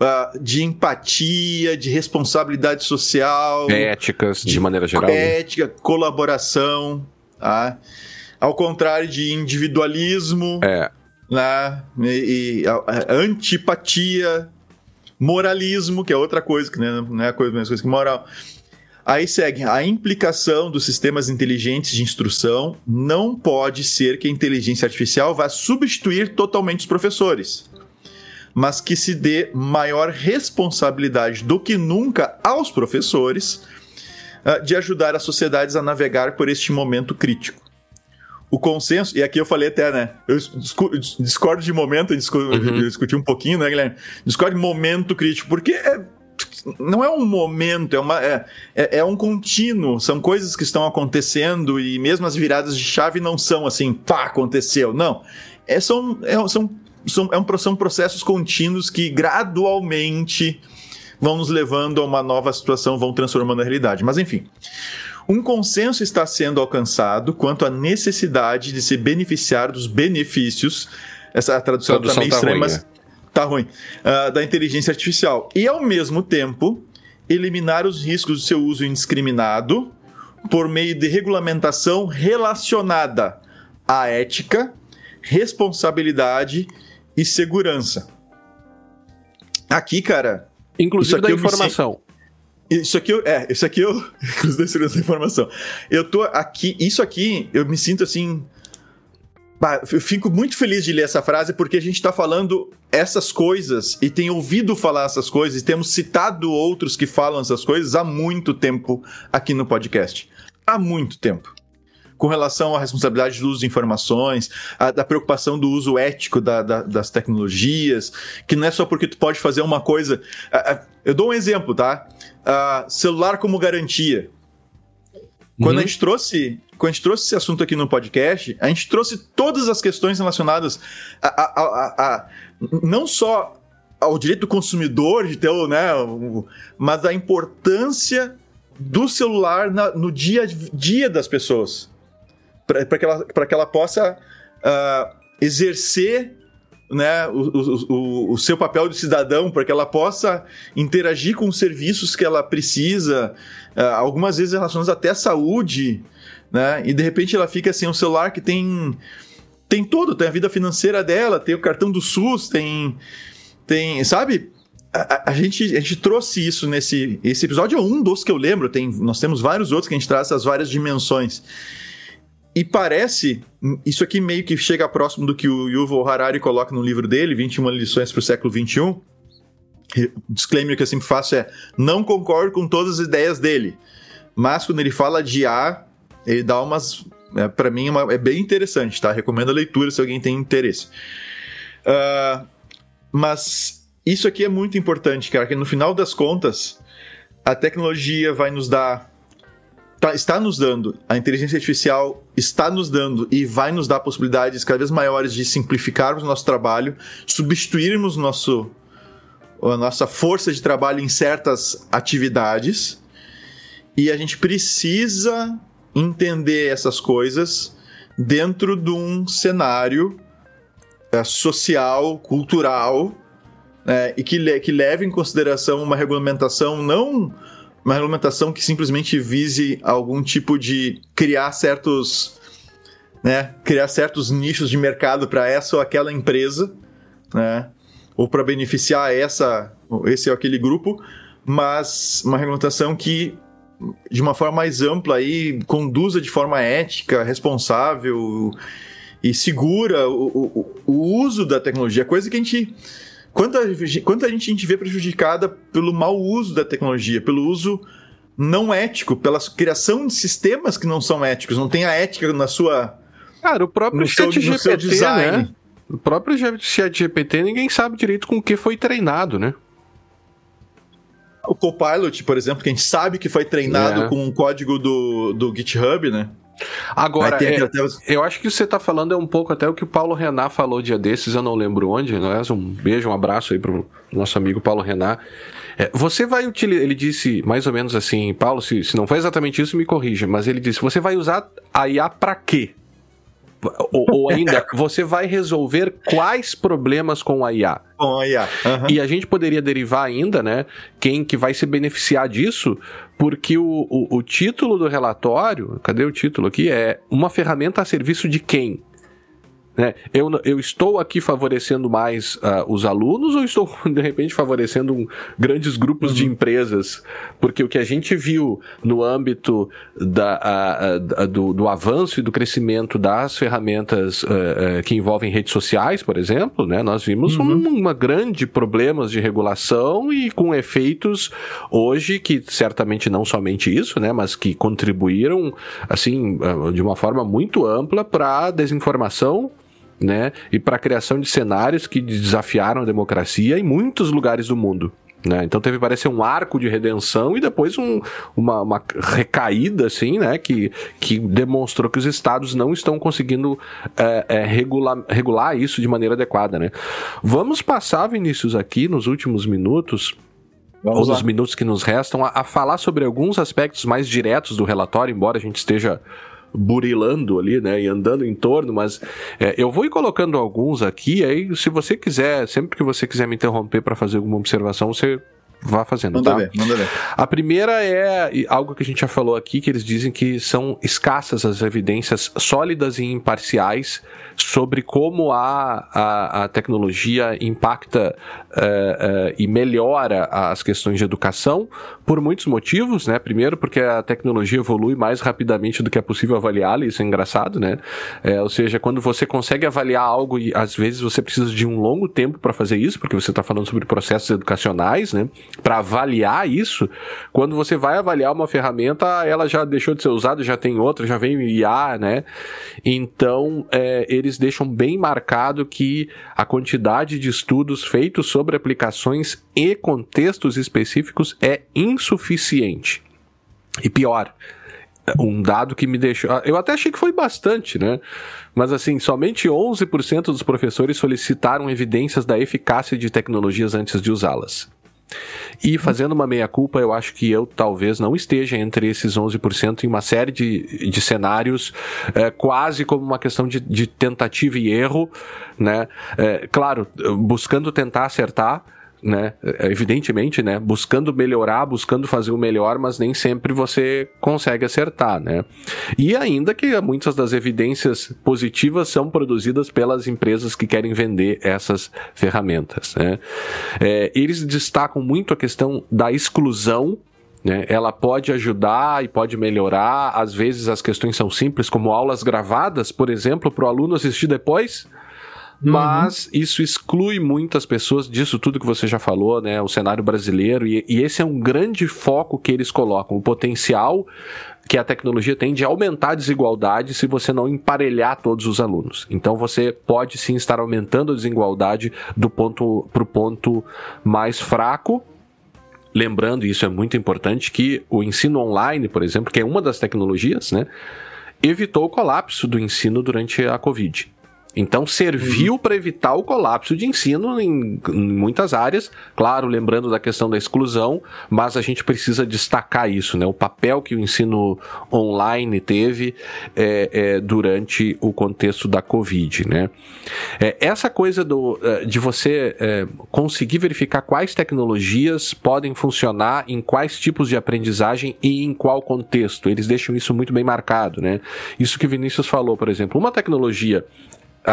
uh, de empatia, de responsabilidade social, éticas, de, de maneira geral. Né? Ética, colaboração, tá? ao contrário de individualismo, é. né? e, e a, a antipatia Moralismo, que é outra coisa, que não é a coisa, mesma coisa que moral. Aí segue, a implicação dos sistemas inteligentes de instrução não pode ser que a inteligência artificial vá substituir totalmente os professores, mas que se dê maior responsabilidade do que nunca aos professores uh, de ajudar as sociedades a navegar por este momento crítico o consenso, e aqui eu falei até, né? Eu discordo de momento, eu discuti, uhum. discuti um pouquinho, né, Guilherme? Discordo de momento crítico, porque é, não é um momento, é, uma, é, é, é, um contínuo, são coisas que estão acontecendo e mesmo as viradas de chave não são assim, pá, aconteceu. Não. É, são, é, são, são, é um, são processos contínuos que gradualmente vão nos levando a uma nova situação, vão transformando a realidade. Mas enfim. Um consenso está sendo alcançado quanto à necessidade de se beneficiar dos benefícios. Essa tradução, está meio tá estranha, mas é. tá ruim. Uh, da inteligência artificial. E, ao mesmo tempo, eliminar os riscos do seu uso indiscriminado por meio de regulamentação relacionada à ética, responsabilidade e segurança. Aqui, cara. Inclusive da informação. Isso aqui, eu, é, isso aqui eu. Os dois segurança da informação. Eu tô aqui. Isso aqui, eu me sinto assim. Eu fico muito feliz de ler essa frase porque a gente está falando essas coisas e tem ouvido falar essas coisas e temos citado outros que falam essas coisas há muito tempo aqui no podcast. Há muito tempo com relação à responsabilidade do uso de informações, a, da preocupação do uso ético da, da, das tecnologias, que não é só porque tu pode fazer uma coisa. eu dou um exemplo, tá? celular como garantia. Quando uhum. a gente trouxe. Quando a gente trouxe esse assunto aqui no podcast, a gente trouxe todas as questões relacionadas a, a, a, a não só ao direito do consumidor de ter, né, mas a importância do celular na, no dia a dia das pessoas para que, ela, que ela possa uh, exercer né, o, o, o, seu papel de cidadão, para que ela possa interagir com os serviços que ela precisa, uh, algumas vezes relacionados até à saúde, né, e de repente ela fica sem um celular que tem tem tudo, tem a vida financeira dela, tem o cartão do SUS, tem tem, sabe? A, a, gente, a gente trouxe isso nesse esse episódio é um dos que eu lembro, tem, nós temos vários outros que a gente traz essas várias dimensões. E parece, isso aqui meio que chega próximo do que o Yuval Harari coloca no livro dele, 21 lições para o século 21. O disclaimer que eu sempre faço é: não concordo com todas as ideias dele, mas quando ele fala de A, ele dá umas. É, para mim é, é, bem interessante, tá? Recomendo a leitura se alguém tem interesse. Uh, mas isso aqui é muito importante, cara, que no final das contas, a tecnologia vai nos dar tá, está nos dando, a inteligência artificial está nos dando e vai nos dar possibilidades cada vez maiores de simplificarmos o nosso trabalho, substituirmos nosso, a nossa força de trabalho em certas atividades. E a gente precisa entender essas coisas dentro de um cenário social, cultural, né, e que, le que leve em consideração uma regulamentação não uma regulamentação que simplesmente vise algum tipo de criar certos né, criar certos nichos de mercado para essa ou aquela empresa, né, ou para beneficiar essa esse ou aquele grupo, mas uma regulamentação que de uma forma mais ampla aí conduza de forma ética, responsável e segura o, o, o uso da tecnologia, coisa que a gente quanta, quanta gente a gente vê prejudicada pelo mau uso da tecnologia, pelo uso não ético, pela criação de sistemas que não são éticos, não tem a ética na sua. Cara, o próprio chat seu, GPT, design. Né? O próprio chat GPT, ninguém sabe direito com o que foi treinado, né? O Copilot, por exemplo, que a gente sabe que foi treinado é. com um código do, do GitHub, né? Agora, é, eu acho que você tá falando é um pouco até o que o Paulo Renan falou dia desses, eu não lembro onde, aliás, um beijo, um abraço aí pro nosso amigo Paulo Renan. É, você vai utilizar, ele disse mais ou menos assim, Paulo, se, se não foi exatamente isso, me corrija, mas ele disse, você vai usar a IA para quê? Ou, ou, ainda, você vai resolver quais problemas com a IA? Com a IA. Uhum. E a gente poderia derivar ainda, né, quem que vai se beneficiar disso, porque o, o, o título do relatório, cadê o título aqui? É uma ferramenta a serviço de quem? Né? Eu, eu estou aqui favorecendo mais uh, os alunos ou estou, de repente, favorecendo um, grandes grupos uhum. de empresas? Porque o que a gente viu no âmbito da, uh, uh, do, do, avanço e do crescimento das ferramentas que envolvem redes sociais, por exemplo, né? nós vimos uhum. um, uma grande problemas de regulação e com efeitos hoje que certamente não somente isso, né? mas que contribuíram assim de uma forma muito ampla para a desinformação né? E para a criação de cenários que desafiaram a democracia em muitos lugares do mundo. Né? Então teve parece um arco de redenção e depois um, uma, uma, recaída assim, né? Que, que demonstrou que os estados não estão conseguindo é, é, regular, regular isso de maneira adequada, né? Vamos passar, Vinícius, aqui nos últimos minutos Vamos ou nos minutos que nos restam a, a falar sobre alguns aspectos mais diretos do relatório, embora a gente esteja burilando ali, né, e andando em torno, mas é, eu vou ir colocando alguns aqui, aí se você quiser, sempre que você quiser me interromper para fazer alguma observação, você vá fazendo, manda tá? Ver, manda ver. A primeira é algo que a gente já falou aqui, que eles dizem que são escassas as evidências sólidas e imparciais sobre como a, a, a tecnologia impacta uh, uh, e melhora as questões de educação por muitos motivos, né? Primeiro, porque a tecnologia evolui mais rapidamente do que é possível avaliá-la, isso é engraçado, né? É, ou seja, quando você consegue avaliar algo e às vezes você precisa de um longo tempo para fazer isso, porque você está falando sobre processos educacionais, né? Para avaliar isso, quando você vai avaliar uma ferramenta, ela já deixou de ser usada, já tem outra, já vem IA, né? Então, é, eles deixam bem marcado que a quantidade de estudos feitos sobre aplicações e contextos específicos é insuficiente. E pior, um dado que me deixou. Eu até achei que foi bastante, né? Mas assim, somente 11% dos professores solicitaram evidências da eficácia de tecnologias antes de usá-las. E fazendo uma meia-culpa, eu acho que eu talvez não esteja entre esses 11% em uma série de, de cenários, é, quase como uma questão de, de tentativa e erro, né? É, claro, buscando tentar acertar, né? Evidentemente, né? Buscando melhorar, buscando fazer o melhor, mas nem sempre você consegue acertar, né? E ainda que muitas das evidências positivas são produzidas pelas empresas que querem vender essas ferramentas, né? É, eles destacam muito a questão da exclusão né? Ela pode ajudar e pode melhorar. Às vezes as questões são simples, como aulas gravadas, por exemplo, para o aluno assistir depois. Uhum. Mas isso exclui muitas pessoas disso tudo que você já falou, né? O cenário brasileiro, e, e esse é um grande foco que eles colocam, o potencial que a tecnologia tem de aumentar a desigualdade se você não emparelhar todos os alunos. Então você pode sim estar aumentando a desigualdade do ponto para o ponto mais fraco. Lembrando, e isso é muito importante, que o ensino online, por exemplo, que é uma das tecnologias, né, evitou o colapso do ensino durante a Covid. Então serviu uhum. para evitar o colapso de ensino em, em, muitas áreas, claro, lembrando da questão da exclusão, mas a gente precisa destacar isso, né? O papel que o ensino online teve é, é, durante o contexto da Covid, né? É, essa coisa do, é, de você é, conseguir verificar quais tecnologias podem funcionar em quais tipos de aprendizagem e em qual contexto, eles deixam isso muito bem marcado, né? Isso que o Vinícius falou, por exemplo, uma tecnologia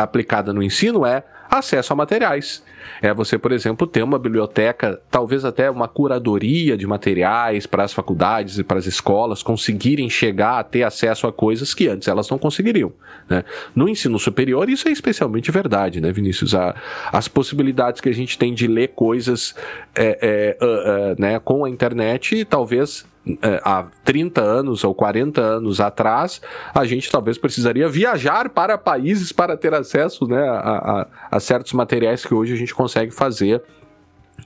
aplicada no ensino é acesso a materiais. É você, por exemplo, ter uma biblioteca, talvez até uma curadoria de materiais para as faculdades e para as escolas conseguirem chegar a ter acesso a coisas que antes elas não conseguiriam. Né? No ensino superior, isso é especialmente verdade, né, Vinícius? A, as possibilidades que a gente tem de ler coisas é, é, uh, uh, né, com a internet, talvez há 30 anos ou 40 anos atrás, a gente talvez precisaria viajar para países para ter acesso né, a, a, a certos materiais que hoje a gente consegue fazer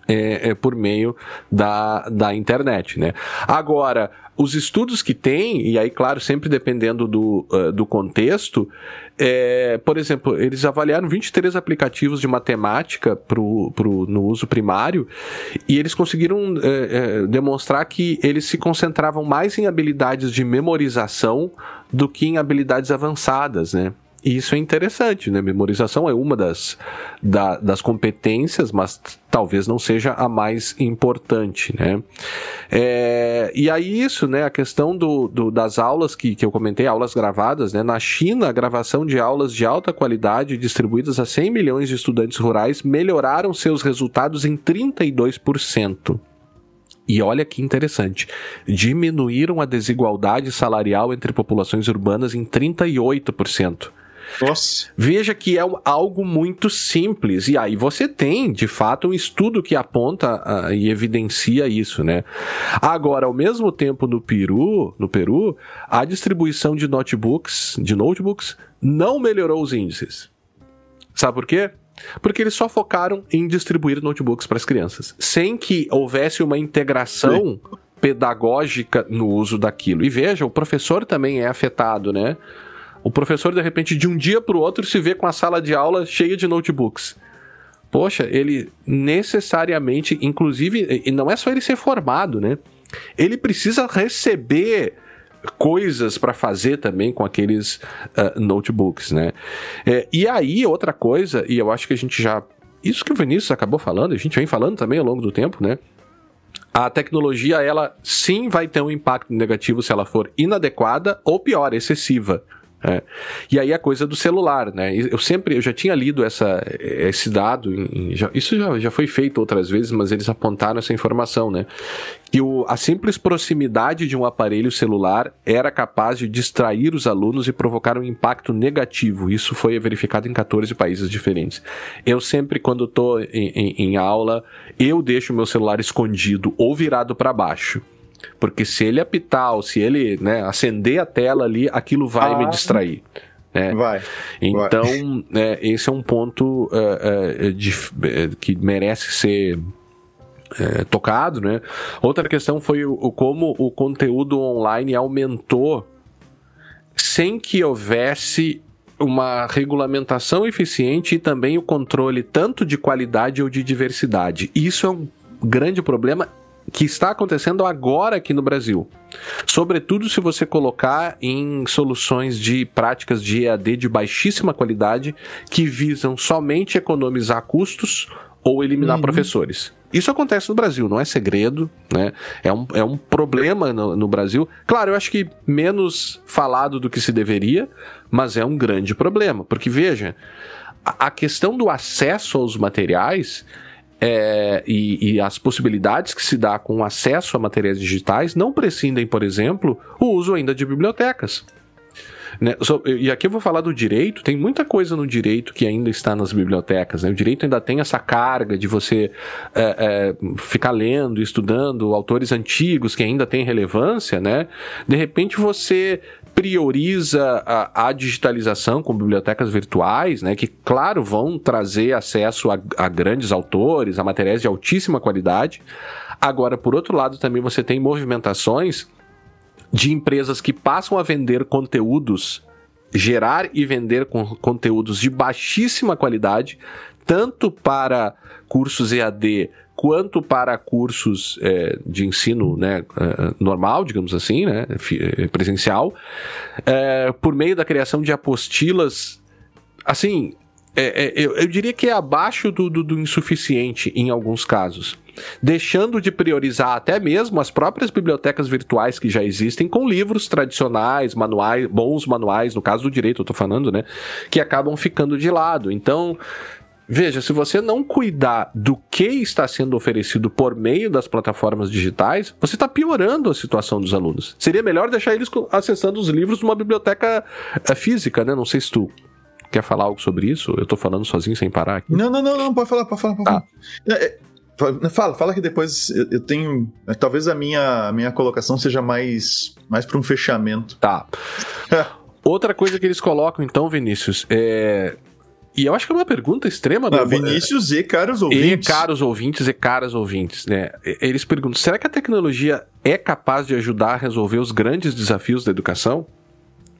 é, é, por meio da, da internet, né? Agora, os estudos que tem, e aí, claro, sempre dependendo do, uh, do contexto, é, por exemplo, eles avaliaram 23 aplicativos de matemática pro, pro, no uso primário e eles conseguiram é, é, demonstrar que eles se concentravam mais em habilidades de memorização do que em habilidades avançadas, né? Isso é interessante, né? Memorização é uma das, da, das competências, mas talvez não seja a mais importante, né? É, e aí isso, né? A questão do, do, das aulas que, que eu comentei, aulas gravadas, né? Na China, a gravação de aulas de alta qualidade distribuídas a 100 milhões de estudantes rurais melhoraram seus resultados em 32%. E olha que interessante, diminuíram a desigualdade salarial entre populações urbanas em 38%. Nossa. Veja que é algo muito simples. E aí você tem, de fato, um estudo que aponta uh, e evidencia isso, né? Agora, ao mesmo tempo, no Peru, no Peru, a distribuição de notebooks, de notebooks, não melhorou os índices. Sabe por quê? Porque eles só focaram em distribuir notebooks para as crianças, sem que houvesse uma integração Sim. pedagógica no uso daquilo. E veja, o professor também é afetado, né? O professor, de repente, de um dia para o outro, se vê com a sala de aula cheia de notebooks. Poxa, ele necessariamente, inclusive, e não é só ele ser formado, né? Ele precisa receber coisas para fazer também com aqueles uh, notebooks, né? É, e aí, outra coisa, e eu acho que a gente já. Isso que o Vinícius acabou falando, a gente vem falando também ao longo do tempo, né? A tecnologia, ela sim vai ter um impacto negativo se ela for inadequada ou pior, excessiva. É. E aí a coisa do celular, né? Eu sempre, eu já tinha lido essa, esse dado, em, já, isso já, já foi feito outras vezes, mas eles apontaram essa informação, né? Que o, a simples proximidade de um aparelho celular era capaz de distrair os alunos e provocar um impacto negativo. Isso foi verificado em 14 países diferentes. Eu sempre, quando estou em, em, em aula, eu deixo meu celular escondido ou virado para baixo. Porque se ele apitar ou se ele né, acender a tela ali, aquilo vai ah, me distrair. Né? Vai. Então, vai. É, esse é um ponto é, é, de, é, que merece ser é, tocado, né? Outra questão foi o, o, como o conteúdo online aumentou sem que houvesse uma regulamentação eficiente e também o controle tanto de qualidade ou de diversidade. Isso é um grande problema que está acontecendo agora aqui no Brasil. Sobretudo se você colocar em soluções de práticas de EAD de baixíssima qualidade que visam somente economizar custos ou eliminar uhum. professores. Isso acontece no Brasil, não é segredo, né? É um, é um problema no, no, Brasil. Claro, eu acho que menos falado do que se deveria, mas é um grande problema. Porque, veja, a, a questão do acesso aos materiais é, e, e, as possibilidades que se dá com acesso a materiais digitais não prescindem, por exemplo, o uso ainda de bibliotecas. Né? E aqui eu vou falar do direito, tem muita coisa no direito que ainda está nas bibliotecas. Né? O direito ainda tem essa carga de você é, é, ficar lendo, estudando autores antigos que ainda têm relevância, né? De repente você prioriza a, a, digitalização com bibliotecas virtuais, né, que, claro, vão trazer acesso a, a, grandes autores, a materiais de altíssima qualidade. Agora, por outro lado, também você tem movimentações de empresas que passam a vender conteúdos gerar e vender con conteúdos de baixíssima qualidade, tanto para cursos EAD quanto para cursos é, de ensino né, é, normal, digamos assim, né, é, presencial, é, por meio da criação de apostilas, assim, é, é, eu, eu, diria que é abaixo do, do, do insuficiente em alguns casos deixando de priorizar até mesmo as próprias bibliotecas virtuais que já existem com livros tradicionais, manuais, bons manuais, no caso do direito eu tô falando, né, que acabam ficando de lado. Então, Veja, se você não cuidar do que está sendo oferecido por meio das plataformas digitais, você está piorando a situação dos alunos. Seria melhor deixar eles acessando os livros de uma biblioteca eh, física, né? Não sei se tu quer falar algo sobre isso. Eu estou falando sozinho sem parar aqui. Não, não, não, não pode falar, pode falar, pode tá. falar. É, é Fala, fala que depois eu tenho. Talvez a minha, a minha colocação seja mais, mais para um fechamento. Tá. Outra coisa que eles colocam, então, Vinícius, é. E eu acho que é uma pergunta extrema. Ah, Vinícius e caros ouvintes. E caros ouvintes e caras ouvintes, né? Eles perguntam: será que a tecnologia é capaz de ajudar a resolver os grandes desafios da educação?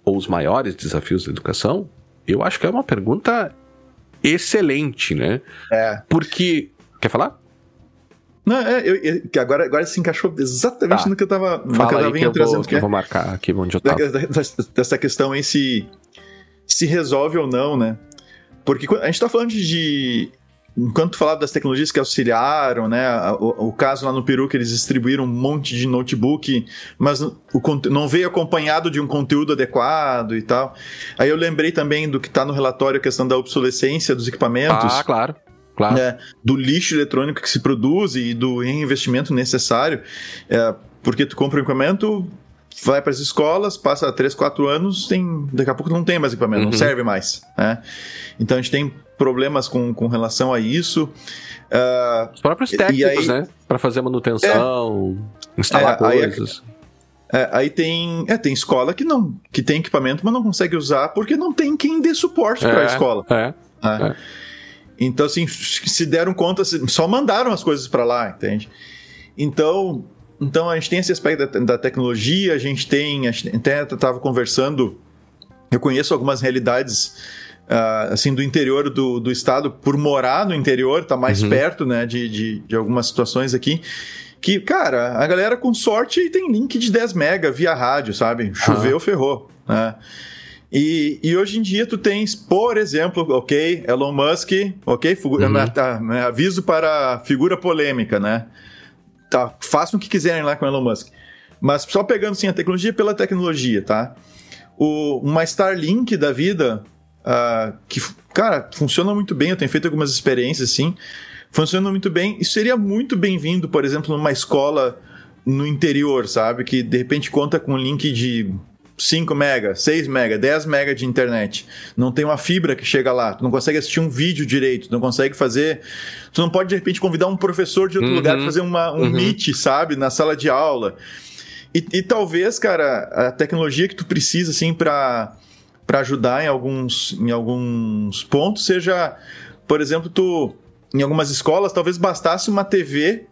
Ou os maiores desafios da educação? Eu acho que é uma pergunta excelente, né? É. Porque. Quer falar? Não, é, eu, eu, agora, agora se encaixou exatamente tá. no que eu tava, no Fala que eu tava que trazendo. Vou, que eu vou marcar aqui onde eu tava. Dessa questão aí se, se resolve ou não, né? Porque a gente tá falando de. Enquanto falava das tecnologias que auxiliaram, né? O, o, caso lá no Peru que eles distribuíram um monte de notebook, mas o, não veio acompanhado de um conteúdo adequado e tal. Aí eu lembrei também do que tá no relatório a questão da obsolescência dos equipamentos. Ah, claro Claro. Né, do lixo eletrônico que se produz e do investimento necessário. É, porque tu compra um equipamento, vai para as escolas, passa 3, 4 anos, tem, daqui a pouco não tem mais equipamento, uhum. não serve mais. Né? Então a gente tem problemas com, com relação a isso. Uh, Os próprios técnicos, aí, né? Para fazer manutenção, é, instalar é, coisas. Aí, é, aí tem, é, tem escola que não que tem equipamento, mas não consegue usar porque não tem quem dê suporte para a é, escola. É, né? é. Então, assim, se deram conta, só mandaram as coisas para lá, entende? Então, então, a gente tem esse aspecto da, da tecnologia, a gente tem, a gente até estava conversando, eu conheço algumas realidades uh, assim do interior do, do estado, por morar no interior, tá mais uhum. perto, né, de, de, de, algumas situações aqui, que, cara, a galera com sorte tem link de 10 mega via rádio, sabe? Choveu, uhum. ferrou, né? E, e, hoje em dia tu tens, por exemplo, ok, Elon Musk, ok, uhum. aviso para figura polêmica, né? Tá, façam o que quiserem lá com Elon Musk. Mas só pegando sim a tecnologia pela tecnologia, tá? O, uma Starlink da vida, uh, que, cara, funciona muito bem, eu tenho feito algumas experiências assim, funciona muito bem. Isso seria muito bem-vindo, por exemplo, numa escola no interior, sabe? Que de repente conta com um link de 5 mega, 6 mega, 10 mega de internet. Não tem uma fibra que chega lá. Tu não consegue assistir um vídeo direito. Tu não consegue fazer. Tu não pode, de repente, convidar um professor de outro uhum. lugar para fazer uma, um uhum. meet, sabe? Na sala de aula. E, e, talvez, cara, a tecnologia que tu precisa, assim, para para ajudar em alguns, em alguns pontos seja, por exemplo, tu em algumas escolas talvez bastasse uma TV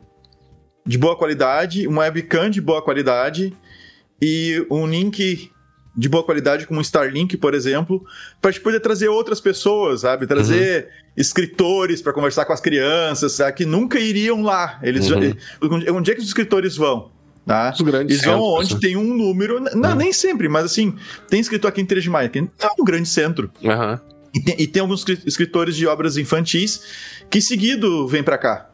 de boa qualidade, uma webcam de boa qualidade e um link de boa qualidade, como o Starlink, por exemplo, para a gente poder trazer outras pessoas, sabe? Trazer uhum. escritores para conversar com as crianças, sabe? que nunca iriam lá. Eles uhum. já, onde é que os escritores vão? Tá? Os grandes Eles vão centros, onde né? tem um número. Não, uhum. nem sempre, mas assim, tem escritor aqui em Três de Maio, que é um grande centro. E, tem, e tem alguns escritores de obras infantis que seguido vêm para cá.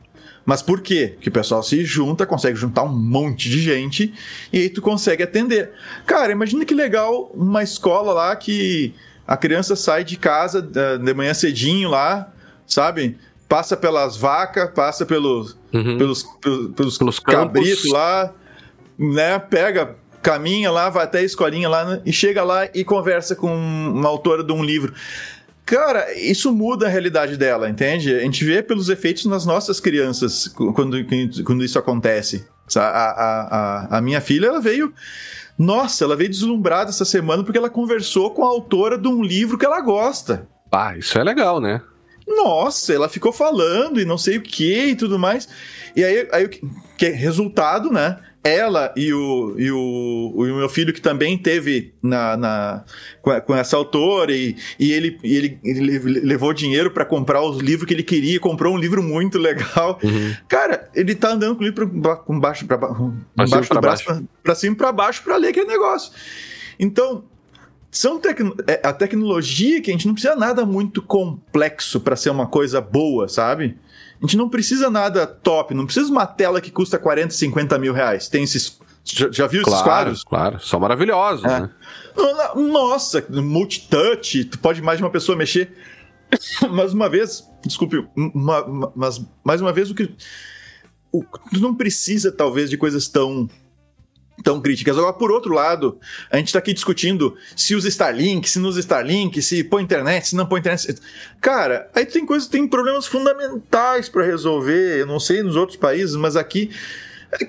Mas por quê? Que o pessoal se junta, consegue juntar um monte de gente e aí tu consegue atender. Cara, imagina que legal uma escola lá que a criança sai de casa de manhã cedinho lá, sabe? Passa pelas vacas, passa pelos, uhum. pelos, pelos, pelos, pelos cabritos lá, né? Pega, caminha lá, vai até a escolinha lá né? e chega lá e conversa com uma autora de um livro. Cara, isso muda a realidade dela, entende? A gente vê pelos efeitos nas nossas crianças quando, quando isso acontece. A, a, a, a minha filha, ela veio. Nossa, ela veio deslumbrada essa semana porque ela conversou com a autora de um livro que ela gosta. Ah, isso é legal, né? Nossa, ela ficou falando e não sei o que e tudo mais. E aí, aí que é resultado, né? Ela e o, e o, o meu filho, que também teve na, na com, com, essa autora, e, e, ele, e ele, ele levou dinheiro para comprar os livros que ele queria, comprou um livro muito legal. Uhum. Cara, ele tá andando com o livro com baixo, pra, com baixo do braço, pra, pra cima e pra baixo para ler aquele negócio. Então, são tec... É, a tecnologia que a gente não precisa nada muito complexo para ser uma coisa boa, sabe? A gente não precisa nada top, não precisa uma tela que custa 40, 50 mil reais. Tem esses. Já, já viu claro, esses quadros? Claro, são maravilhosos, é. né? Nossa, multitouch, tu pode mais de uma pessoa mexer. mais uma vez, desculpe, uma, uma, mas mais uma vez o que. O, tu não precisa, talvez, de coisas tão tão críticas. Agora, por outro lado, a gente está aqui discutindo se usa Starlink, se não usa Starlink, se põe internet, se não põe internet. Cara, aí tem coisas, tem problemas fundamentais para resolver. Eu não sei nos outros países, mas aqui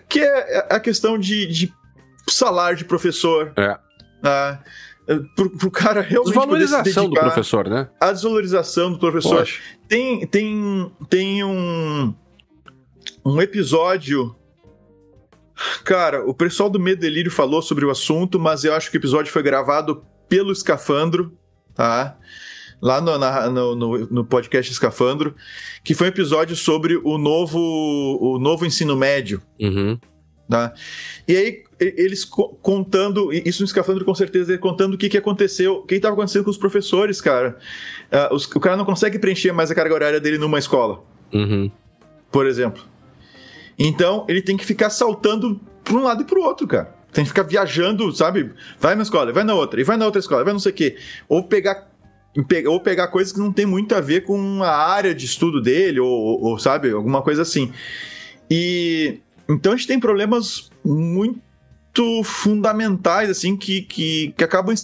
que é a questão de, de salário de professor. É. Ah, pro, pro cara realmente desvalorização do professor, né? A desvalorização do professor. Poxa. Tem tem tem um um episódio Cara, o pessoal do Medo Delírio falou sobre o assunto, mas eu acho que o episódio foi gravado pelo Escafandro, tá? Lá no, na, no, no, no, podcast Escafandro, que foi um episódio sobre o novo, o novo ensino médio. Uhum. Tá? E aí, eles contando, isso no Escafandro com certeza, contando o que, que aconteceu, o que estava acontecendo com os professores, cara. Uh, os, o cara não consegue preencher mais a carga horária dele numa escola. Uhum. Por exemplo. Então, ele tem que ficar saltando para um lado e para o outro, cara. Tem que ficar viajando, sabe? Vai na escola, vai na outra, e vai na outra escola, vai não sei o quê. Ou pegar ou pegar coisas que não tem muito a ver com a área de estudo dele, ou, ou, sabe, alguma coisa assim. E então a gente tem problemas muito fundamentais, assim, que, que, que acabam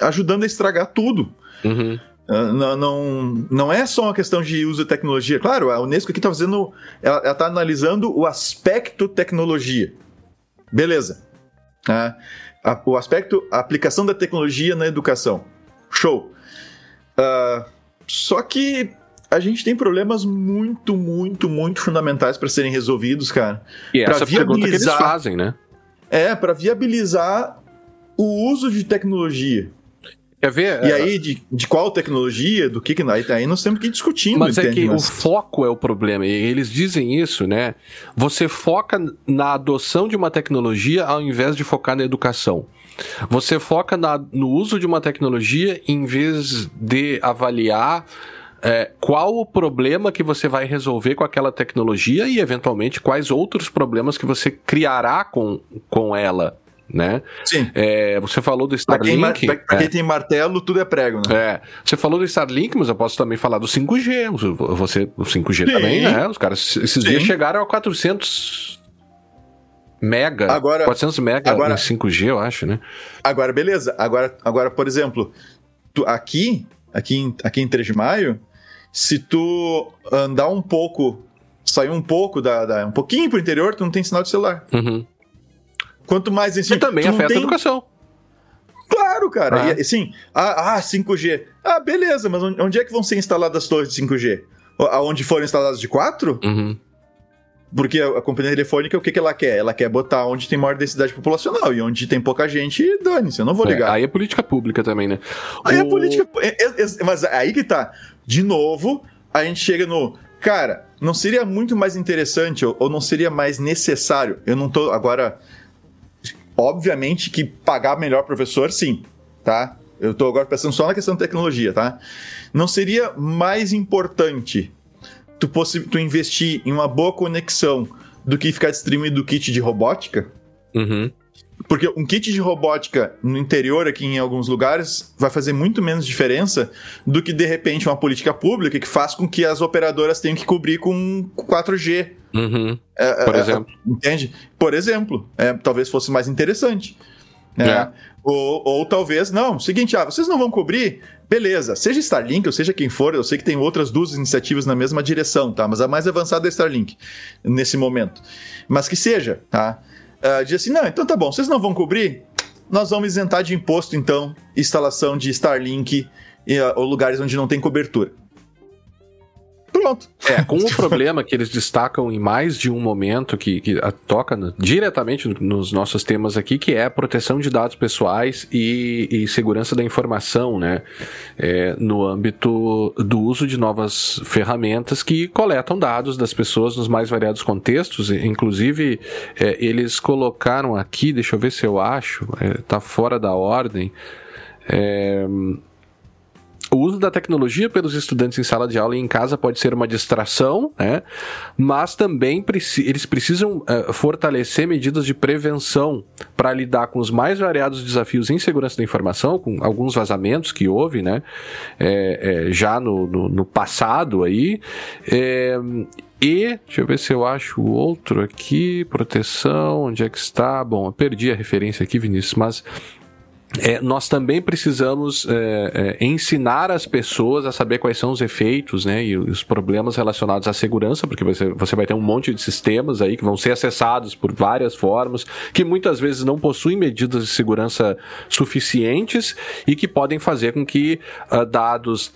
ajudando a estragar tudo. Uhum. Ah, não, não, não é só uma questão de uso de tecnologia. Claro, a Unesco aqui está fazendo. Ela está analisando o aspecto tecnologia. Beleza. Uh, a, o aspecto, a aplicação da tecnologia na educação. Show. Só que a gente tem problemas muito, muito, muito fundamentais para serem resolvidos, cara. E essa viabilizar, pergunta que eles fazem, né? É, para viabilizar o uso de tecnologia. Quer ver? E aí, de, de qual tecnologia, do que que. Aí, aí nós temos que ir discutindo. Mas entende? é que Mas... o foco é o problema. E eles dizem isso, né? Você foca na adoção de uma tecnologia ao invés de focar na educação. Você foca na, no uso de uma tecnologia em vez de avaliar. É, qual o problema que você vai resolver com aquela tecnologia e, eventualmente, quais outros problemas que você criará com, com ela né? Sim. É, você falou do Starlink. Pra quem, pra, quem é. tem martelo, tudo é prego, né? É. Você falou do Starlink, mas eu posso também falar do 5G. Você, o 5G Sim. também, né? Os caras esses Sim. dias chegaram a 400 mega, agora, 400 mega agora, em 5G, eu acho, né? Agora, beleza. Agora, agora por exemplo, tu, aqui, aqui em, aqui em 3 de maio, se tu andar um pouco, sair um pouco da, da um pouquinho pro interior, tu não tem sinal de celular. Uhum. Quanto mais em cima. também afeta tem... a educação. Claro, cara. Ah. E, assim, ah, ah, 5G. Ah, beleza, mas onde é que vão ser instaladas as torres de 5G? Aonde foram instaladas de 4? Uhum. Porque a, companhia telefônica, o que, que ela quer? Ela quer botar onde tem maior densidade populacional. E onde tem pouca gente, dane-se, eu não vou é, ligar. É, aí é política pública também, né? Aí é o... é política. É, é, mas aí que tá. De novo, a gente chega no. Cara, não seria muito mais interessante ou, ou não seria mais necessário? Eu não tô. Agora Obviamente que pagar melhor professor, sim, tá? Eu tô agora pensando só na questão da tecnologia, tá? Não seria mais importante tu, tu investir em uma boa conexão do que ficar distribuindo kit de robótica? Uhum. Porque um kit de robótica no interior, aqui em alguns lugares, vai fazer muito menos diferença do que, de repente, uma política pública que faz com que as operadoras tenham que cobrir com 4G. Uhum. É, Por é, exemplo. É, entende? Por exemplo. É, talvez fosse mais interessante. Né? É. Ou, ou talvez, não, seguinte, ah, vocês não vão cobrir? Beleza, seja Starlink ou seja quem for, eu sei que tem outras duas iniciativas na mesma direção, tá? Mas a mais avançada é Starlink nesse momento. Mas que seja, tá? Uh, diz assim: não, então tá bom, vocês não vão cobrir? Nós vamos isentar de imposto, então, instalação de Starlink em uh, lugares onde não tem cobertura. Pronto. É, com o problema que eles destacam em mais de um momento, que, que toca no, diretamente nos nossos temas aqui, que é a proteção de dados pessoais e, e segurança da informação, né? É, no âmbito do uso de novas ferramentas que coletam dados das pessoas nos mais variados contextos. Inclusive, é, eles colocaram aqui, deixa eu ver se eu acho, é, tá fora da ordem. É, o uso da tecnologia pelos estudantes em sala de aula e em casa pode ser uma distração, né? mas também preci eles precisam uh, fortalecer medidas de prevenção para lidar com os mais variados desafios em segurança da informação, com alguns vazamentos que houve né? É, é, já no, no, no, passado aí. É, e, deixa eu ver se eu acho o outro aqui, proteção, onde é que está? Bom, eu perdi a referência aqui, Vinícius, mas é, nós também precisamos é, é, ensinar as pessoas a saber quais são os efeitos né, e os problemas relacionados à segurança, porque você, você vai ter um monte de sistemas aí que vão ser acessados por várias formas, que muitas vezes não possuem medidas de segurança suficientes e que podem fazer com que uh, dados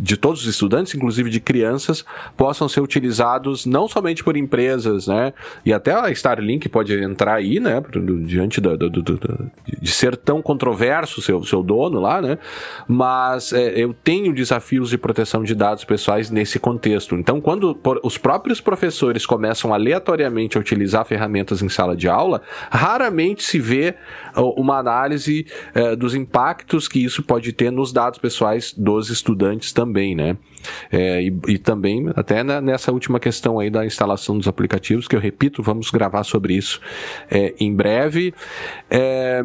de todos os estudantes, inclusive de crianças, possam ser utilizados não somente por empresas, né, e até a Starlink pode entrar aí, né, diante do, do, do, de ser tão controverso, seu, seu dono lá, né? Mas é, eu tenho desafios de proteção de dados pessoais nesse contexto. Então, quando por, os próprios professores começam aleatoriamente a utilizar ferramentas em sala de aula, raramente se vê uma análise é, dos impactos que isso pode ter nos dados pessoais dos estudantes também, né? É, e, e, também, até nessa última questão aí da instalação dos aplicativos, que eu repito, vamos gravar sobre isso é, em breve. É,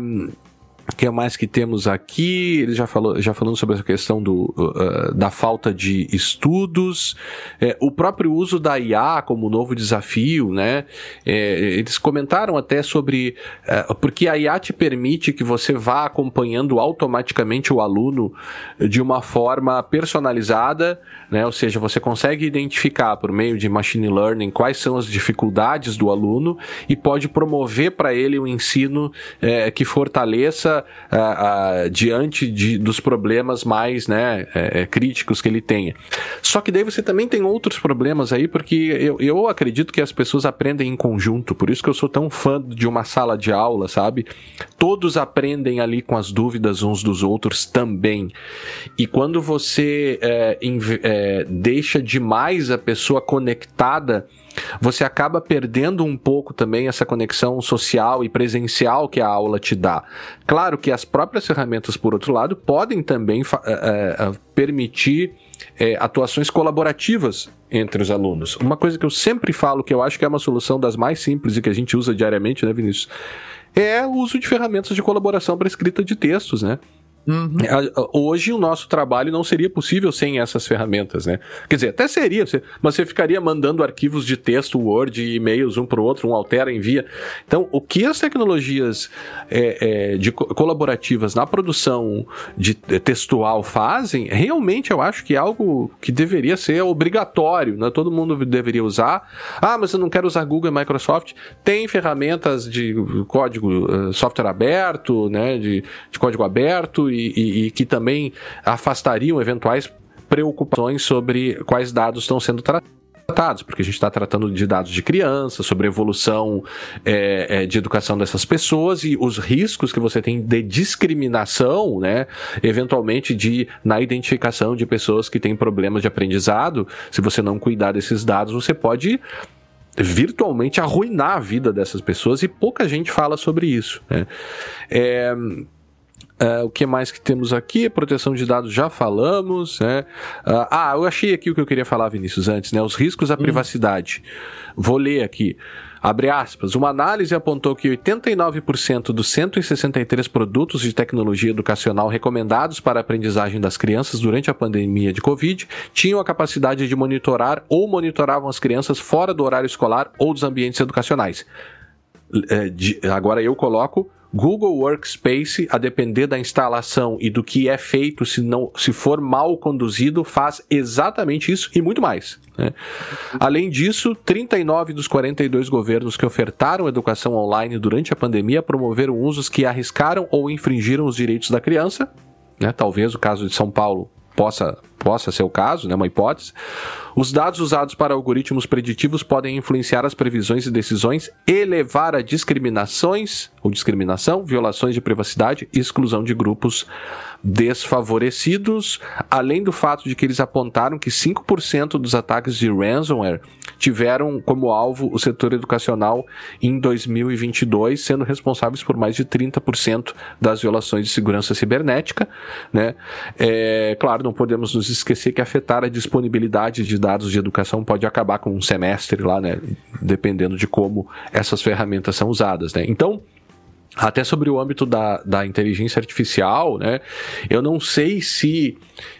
o que mais que temos aqui? Ele já falou, já falando sobre essa questão do, uh, da falta de estudos, é, o próprio uso da IA como novo desafio, né? É, eles comentaram até sobre uh, porque a IA te permite que você vá acompanhando automaticamente o aluno de uma forma personalizada, né? Ou seja, você consegue identificar por meio de machine learning quais são as dificuldades do aluno e pode promover para ele um ensino é, que fortaleça diante de, dos problemas mais né, é, é, críticos que ele tenha. Só que daí você também tem outros problemas aí, porque eu, eu acredito que as pessoas aprendem em conjunto, por isso que eu sou tão fã de uma sala de aula, sabe? Todos aprendem ali com as dúvidas uns dos outros também. E quando você é, deixa demais a pessoa conectada você acaba perdendo um pouco também essa conexão social e presencial que a aula te dá. Claro que as próprias ferramentas, por outro lado, podem também é, permitir é, atuações colaborativas entre os alunos. Uma coisa que eu sempre falo, que eu acho que é uma solução das mais simples e que a gente usa diariamente, né, Vinícius? É o uso de ferramentas de colaboração para escrita de textos, né? Uhum. Hoje o nosso trabalho não seria possível sem essas ferramentas, né? Quer dizer, até seria, mas você ficaria mandando arquivos de texto, Word e e-mails um para o outro, um altera, envia. Então, o que as tecnologias é, é, de colaborativas na produção de textual fazem, realmente eu acho que é algo que deveria ser obrigatório, né? Todo mundo deveria usar. Ah, mas eu não quero usar Google e Microsoft. Tem ferramentas de código, eh, software aberto, né? De, de código aberto e, e, e que também afastariam eventuais preocupações sobre quais dados estão sendo tratados porque a gente está tratando de dados de criança, sobre evolução é, é, de educação dessas pessoas e os riscos que você tem de discriminação, né, eventualmente de na identificação de pessoas que têm problemas de aprendizado. Se você não cuidar desses dados, você pode virtualmente arruinar a vida dessas pessoas e pouca gente fala sobre isso. Né? É, Uh, o que mais que temos aqui? Proteção de dados já falamos. Né? Uh, ah, eu achei aqui o que eu queria falar, Vinícius, antes, né? Os riscos à hum. privacidade. Vou ler aqui. Abre aspas. Uma análise apontou que 89% dos 163 produtos de tecnologia educacional recomendados para a aprendizagem das crianças durante a pandemia de Covid tinham a capacidade de monitorar ou monitoravam as crianças fora do horário escolar ou dos ambientes educacionais. É, de, agora eu coloco Google Workspace, a depender da instalação e do que é feito, se não se for mal conduzido, faz exatamente isso e muito mais. Né? Além disso, 39 dos 42 governos que ofertaram educação online durante a pandemia promoveram usos que arriscaram ou infringiram os direitos da criança. Né? Talvez o caso de São Paulo possa possa ser o caso, né, uma hipótese, os dados usados para algoritmos preditivos podem influenciar as previsões e decisões e levar a discriminações ou discriminação, violações de privacidade e exclusão de grupos desfavorecidos, além do fato de que eles apontaram que 5% dos ataques de ransomware tiveram como alvo o setor educacional em 2022, sendo responsáveis por mais de 30% das violações de segurança cibernética. Né? É, claro, não podemos nos esquecer que afetar a disponibilidade de dados de educação pode acabar com um semestre lá, né? dependendo de como essas ferramentas são usadas. Né? Então, até sobre o âmbito da, da inteligência artificial, né? Eu não sei se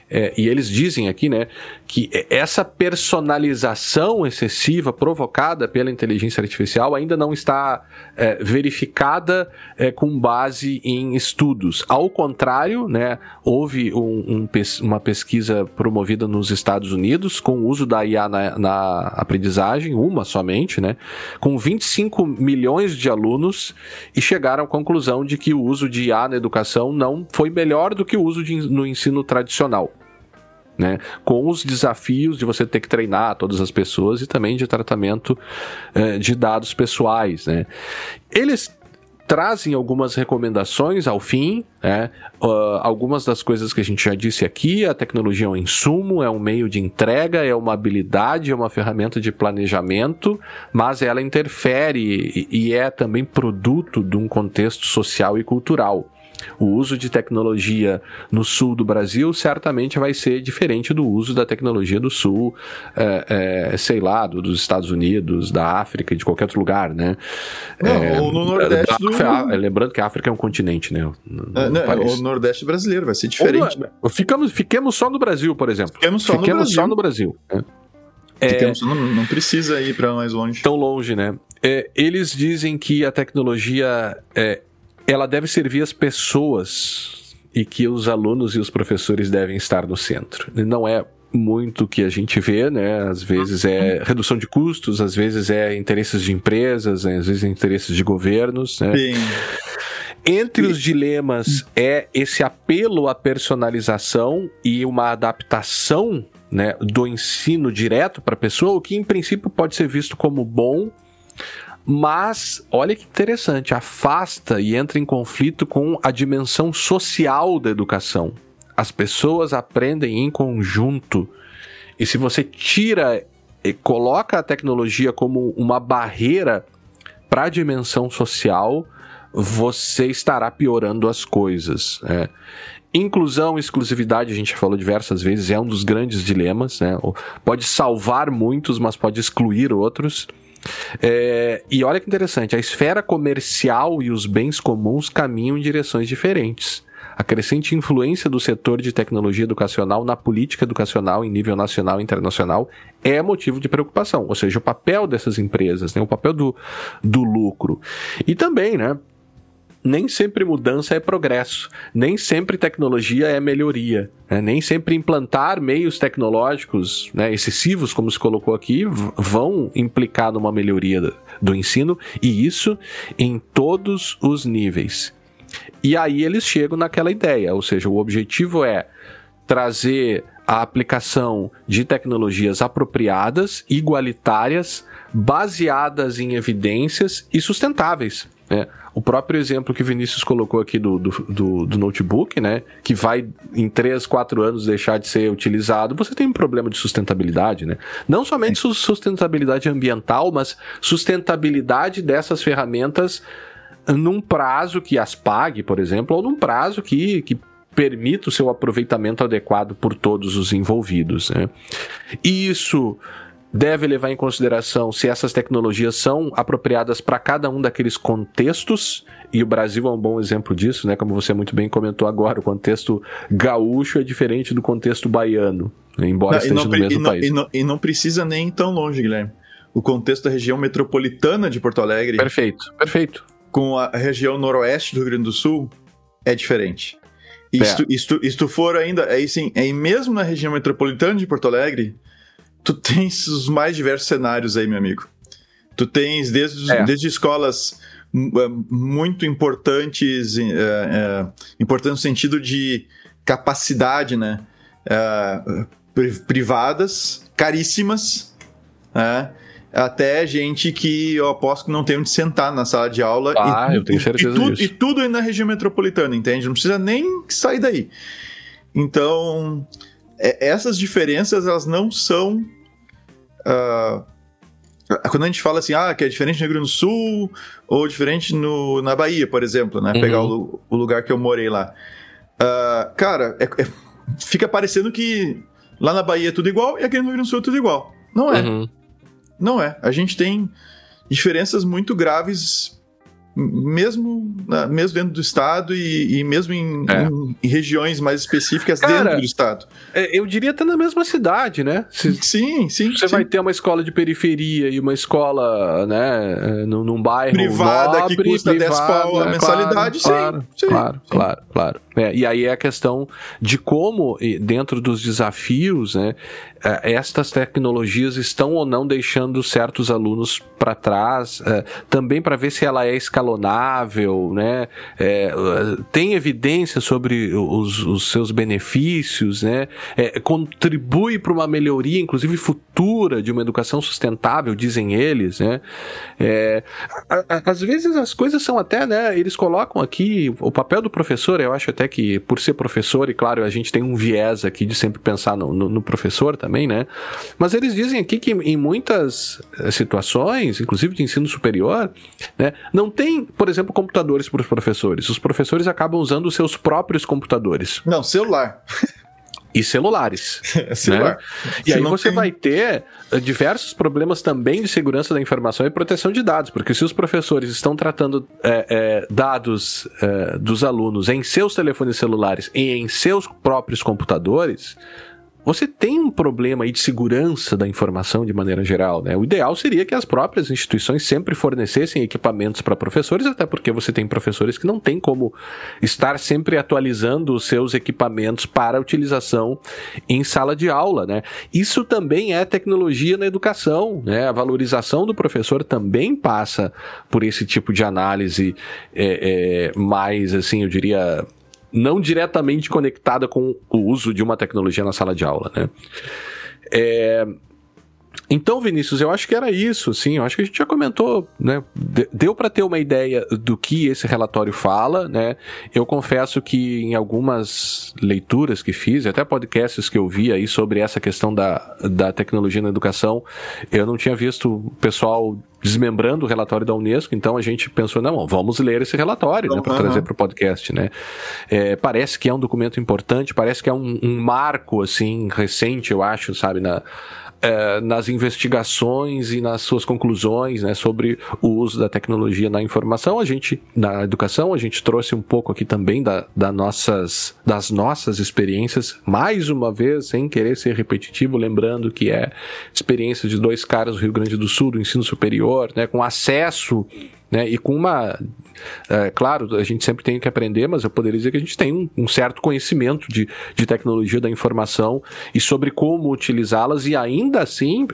é, e eles dizem aqui, né, que essa personalização excessiva provocada pela inteligência artificial ainda não está é, verificada é, com base em estudos. Ao contrário, né, houve um, um, uma pesquisa promovida nos Estados Unidos com o uso da IA na, na aprendizagem, uma somente, né, com 25 milhões de alunos e chegaram à conclusão de que o uso de IA na educação não foi melhor do que o uso de, no ensino tradicional né? Com os desafios de você ter que treinar todas as pessoas e também de tratamento eh, de dados pessoais, né? Eles trazem algumas recomendações ao fim, né? Uh, algumas das coisas que a gente já disse aqui, a tecnologia é um insumo, é um meio de entrega, é uma habilidade, é uma ferramenta de planejamento, mas ela interfere e, e é também produto de um contexto social e cultural. O uso de tecnologia no sul do Brasil certamente vai ser diferente do uso da tecnologia do sul, é, é, sei lá, do, dos Estados Unidos, da África, de qualquer outro lugar, né? Não, é, ou no Nordeste do... Lembrando que a África é um continente, né? Não, é, não, o Nordeste brasileiro vai ser diferente. Ou, ficamos, fiquemos só no Brasil, por exemplo. Fiquemos só fiquemos no Brasil. Só no Brasil né? É, não, não, precisa ir para mais longe. Tão longe, né? É, eles dizem que a tecnologia é, ela deve servir as pessoas e que os alunos e os professores devem estar no centro. Não é muito o que a gente vê, né? Às vezes é redução de custos, às vezes é interesses de empresas, né? às vezes é interesses de governos, né? Sim. Entre os dilemas é esse apelo à personalização e uma adaptação né, do ensino direto para a pessoa, o que em princípio pode ser visto como bom, mas, olha que interessante, afasta e entra em conflito com a dimensão social da educação. As pessoas aprendem em conjunto. E se você tira e coloca a tecnologia como uma barreira para a dimensão social, você estará piorando as coisas. Né? Inclusão e exclusividade, a gente falou diversas vezes, é um dos grandes dilemas. Né? Pode salvar muitos, mas pode excluir outros. É, e olha que interessante, a esfera comercial e os bens comuns caminham em direções diferentes. A crescente influência do setor de tecnologia educacional na política educacional em nível nacional e internacional é motivo de preocupação, ou seja, o papel dessas empresas, né, o papel do, do lucro. E também, né, nem sempre mudança é progresso, nem sempre tecnologia é melhoria, né? nem sempre implantar meios tecnológicos né, excessivos, como se colocou aqui, vão implicar numa melhoria do, ensino, e isso em todos os níveis. E aí eles chegam naquela ideia, ou seja, o objetivo é trazer a aplicação de tecnologias apropriadas, igualitárias, baseadas em evidências e sustentáveis. Né? O próprio exemplo que o Vinícius colocou aqui do, do, do, do, notebook, né? Que vai em 3, 4 anos deixar de ser utilizado, você tem um problema de sustentabilidade, né? Não somente sustentabilidade ambiental, mas sustentabilidade dessas ferramentas num prazo que as pague, por exemplo, ou num prazo que, que permita o seu aproveitamento adequado por todos os envolvidos. Né? Isso deve levar em consideração se essas tecnologias são apropriadas para cada um daqueles contextos, e o Brasil é um bom exemplo disso, né? Como você muito bem comentou agora, o contexto gaúcho é diferente do contexto baiano, né? embora não, esteja no mesmo e país. E não, e não precisa nem tão longe, Guilherme. O contexto da região metropolitana de Porto Alegre. Perfeito, perfeito. Com a região noroeste do Rio Grande do Sul é diferente. E é. se tu for ainda, aí sim, aí mesmo na região metropolitana de Porto Alegre, tu tens os mais diversos cenários aí, meu amigo. Tu tens desde, é. desde escolas é, muito importantes, é, é, importante no sentido de capacidade, né? uh, privadas, caríssimas, né? até gente que eu aposto que não tem onde sentar na sala de aula. Ah, e, eu tenho certeza e, tu, disso. E tudo aí na região metropolitana, entende? Não precisa nem sair daí. Então, é, essas diferenças, elas não são... Uh, quando a gente fala assim, ah, que é diferente no Rio Grande do Sul ou diferente no, na Bahia, por exemplo, né? Uhum. Pegar o, o, lugar que eu morei lá. Uh, cara, é, é, fica parecendo que lá na Bahia é tudo igual e aqui no Rio Grande do Sul é tudo igual. Não é. Uhum. Não é. A gente tem diferenças muito graves mesmo, né, mesmo dentro do estado e, e mesmo em, é. em, em, regiões mais específicas Cara, dentro do estado. É, eu diria até na mesma cidade, né? Se, sim, sim. Você sim. vai ter uma escola de periferia e uma escola, né, num, num bairro privada nobre, que custa privada, 10 pau a é, mensalidade, claro, sim, sim, Claro, sim. claro, claro. É, e aí é a questão de como, dentro dos desafios, né, é, estas tecnologias estão ou não deixando certos alunos para trás, é, também para ver se ela é escalonável, né, é, tem evidência sobre os, os seus benefícios, né, é, contribui para uma melhoria, inclusive futura, de uma educação sustentável, dizem eles, né, é, às vezes as coisas são até, né, eles colocam aqui o papel do professor, eu acho até que por ser professor, e claro, a gente tem um viés aqui de sempre pensar no, no, no professor também, né? Mas eles dizem aqui que em muitas eh, situações, inclusive de ensino superior, né, não tem, por exemplo, computadores para os professores. Os professores acabam usando os seus próprios computadores. Não, celular. e celulares. É celular. Né? E aí você tem... vai ter eh, diversos problemas também de segurança da informação e proteção de dados, porque se os professores estão tratando é, é, dados dos alunos em seus telefones celulares e em seus próprios computadores, você tem um problema aí de segurança da informação de maneira geral, né? O ideal seria que as próprias instituições sempre fornecessem equipamentos para professores, até porque você tem professores que não têm como estar sempre atualizando os seus equipamentos para utilização em sala de aula, né? Isso também é tecnologia na educação, né? A valorização do professor também passa por esse tipo de análise é, é, mais, assim, eu diria, não diretamente conectada com o uso de uma tecnologia na sala de aula, né? É, então, Vinícius, eu acho que era isso, sim. Eu acho que a gente já comentou, né? Deu para ter uma ideia do que esse relatório fala, né? Eu confesso que em algumas leituras que fiz, até podcasts que eu vi aí sobre essa questão da, da tecnologia na educação, eu não tinha visto o pessoal desmembrando o relatório da Unesco, então a gente pensou, não, vamos ler esse relatório, né, para trazer para o podcast, né. É, parece que é um documento importante, parece que é um, um marco, assim, recente, eu acho, sabe, na, é, nas investigações e nas suas conclusões né, sobre o uso da tecnologia na informação, a gente, na educação, a gente trouxe um pouco aqui também da, da nossas, das nossas experiências, mais uma vez, sem querer ser repetitivo, lembrando que é experiência de dois caras do Rio Grande do Sul, do ensino superior, né, com acesso né? E com uma. É, claro, a gente sempre tem que aprender, mas eu poderia dizer que a gente tem um, um certo conhecimento de, de tecnologia da informação e sobre como utilizá-las, e ainda assim,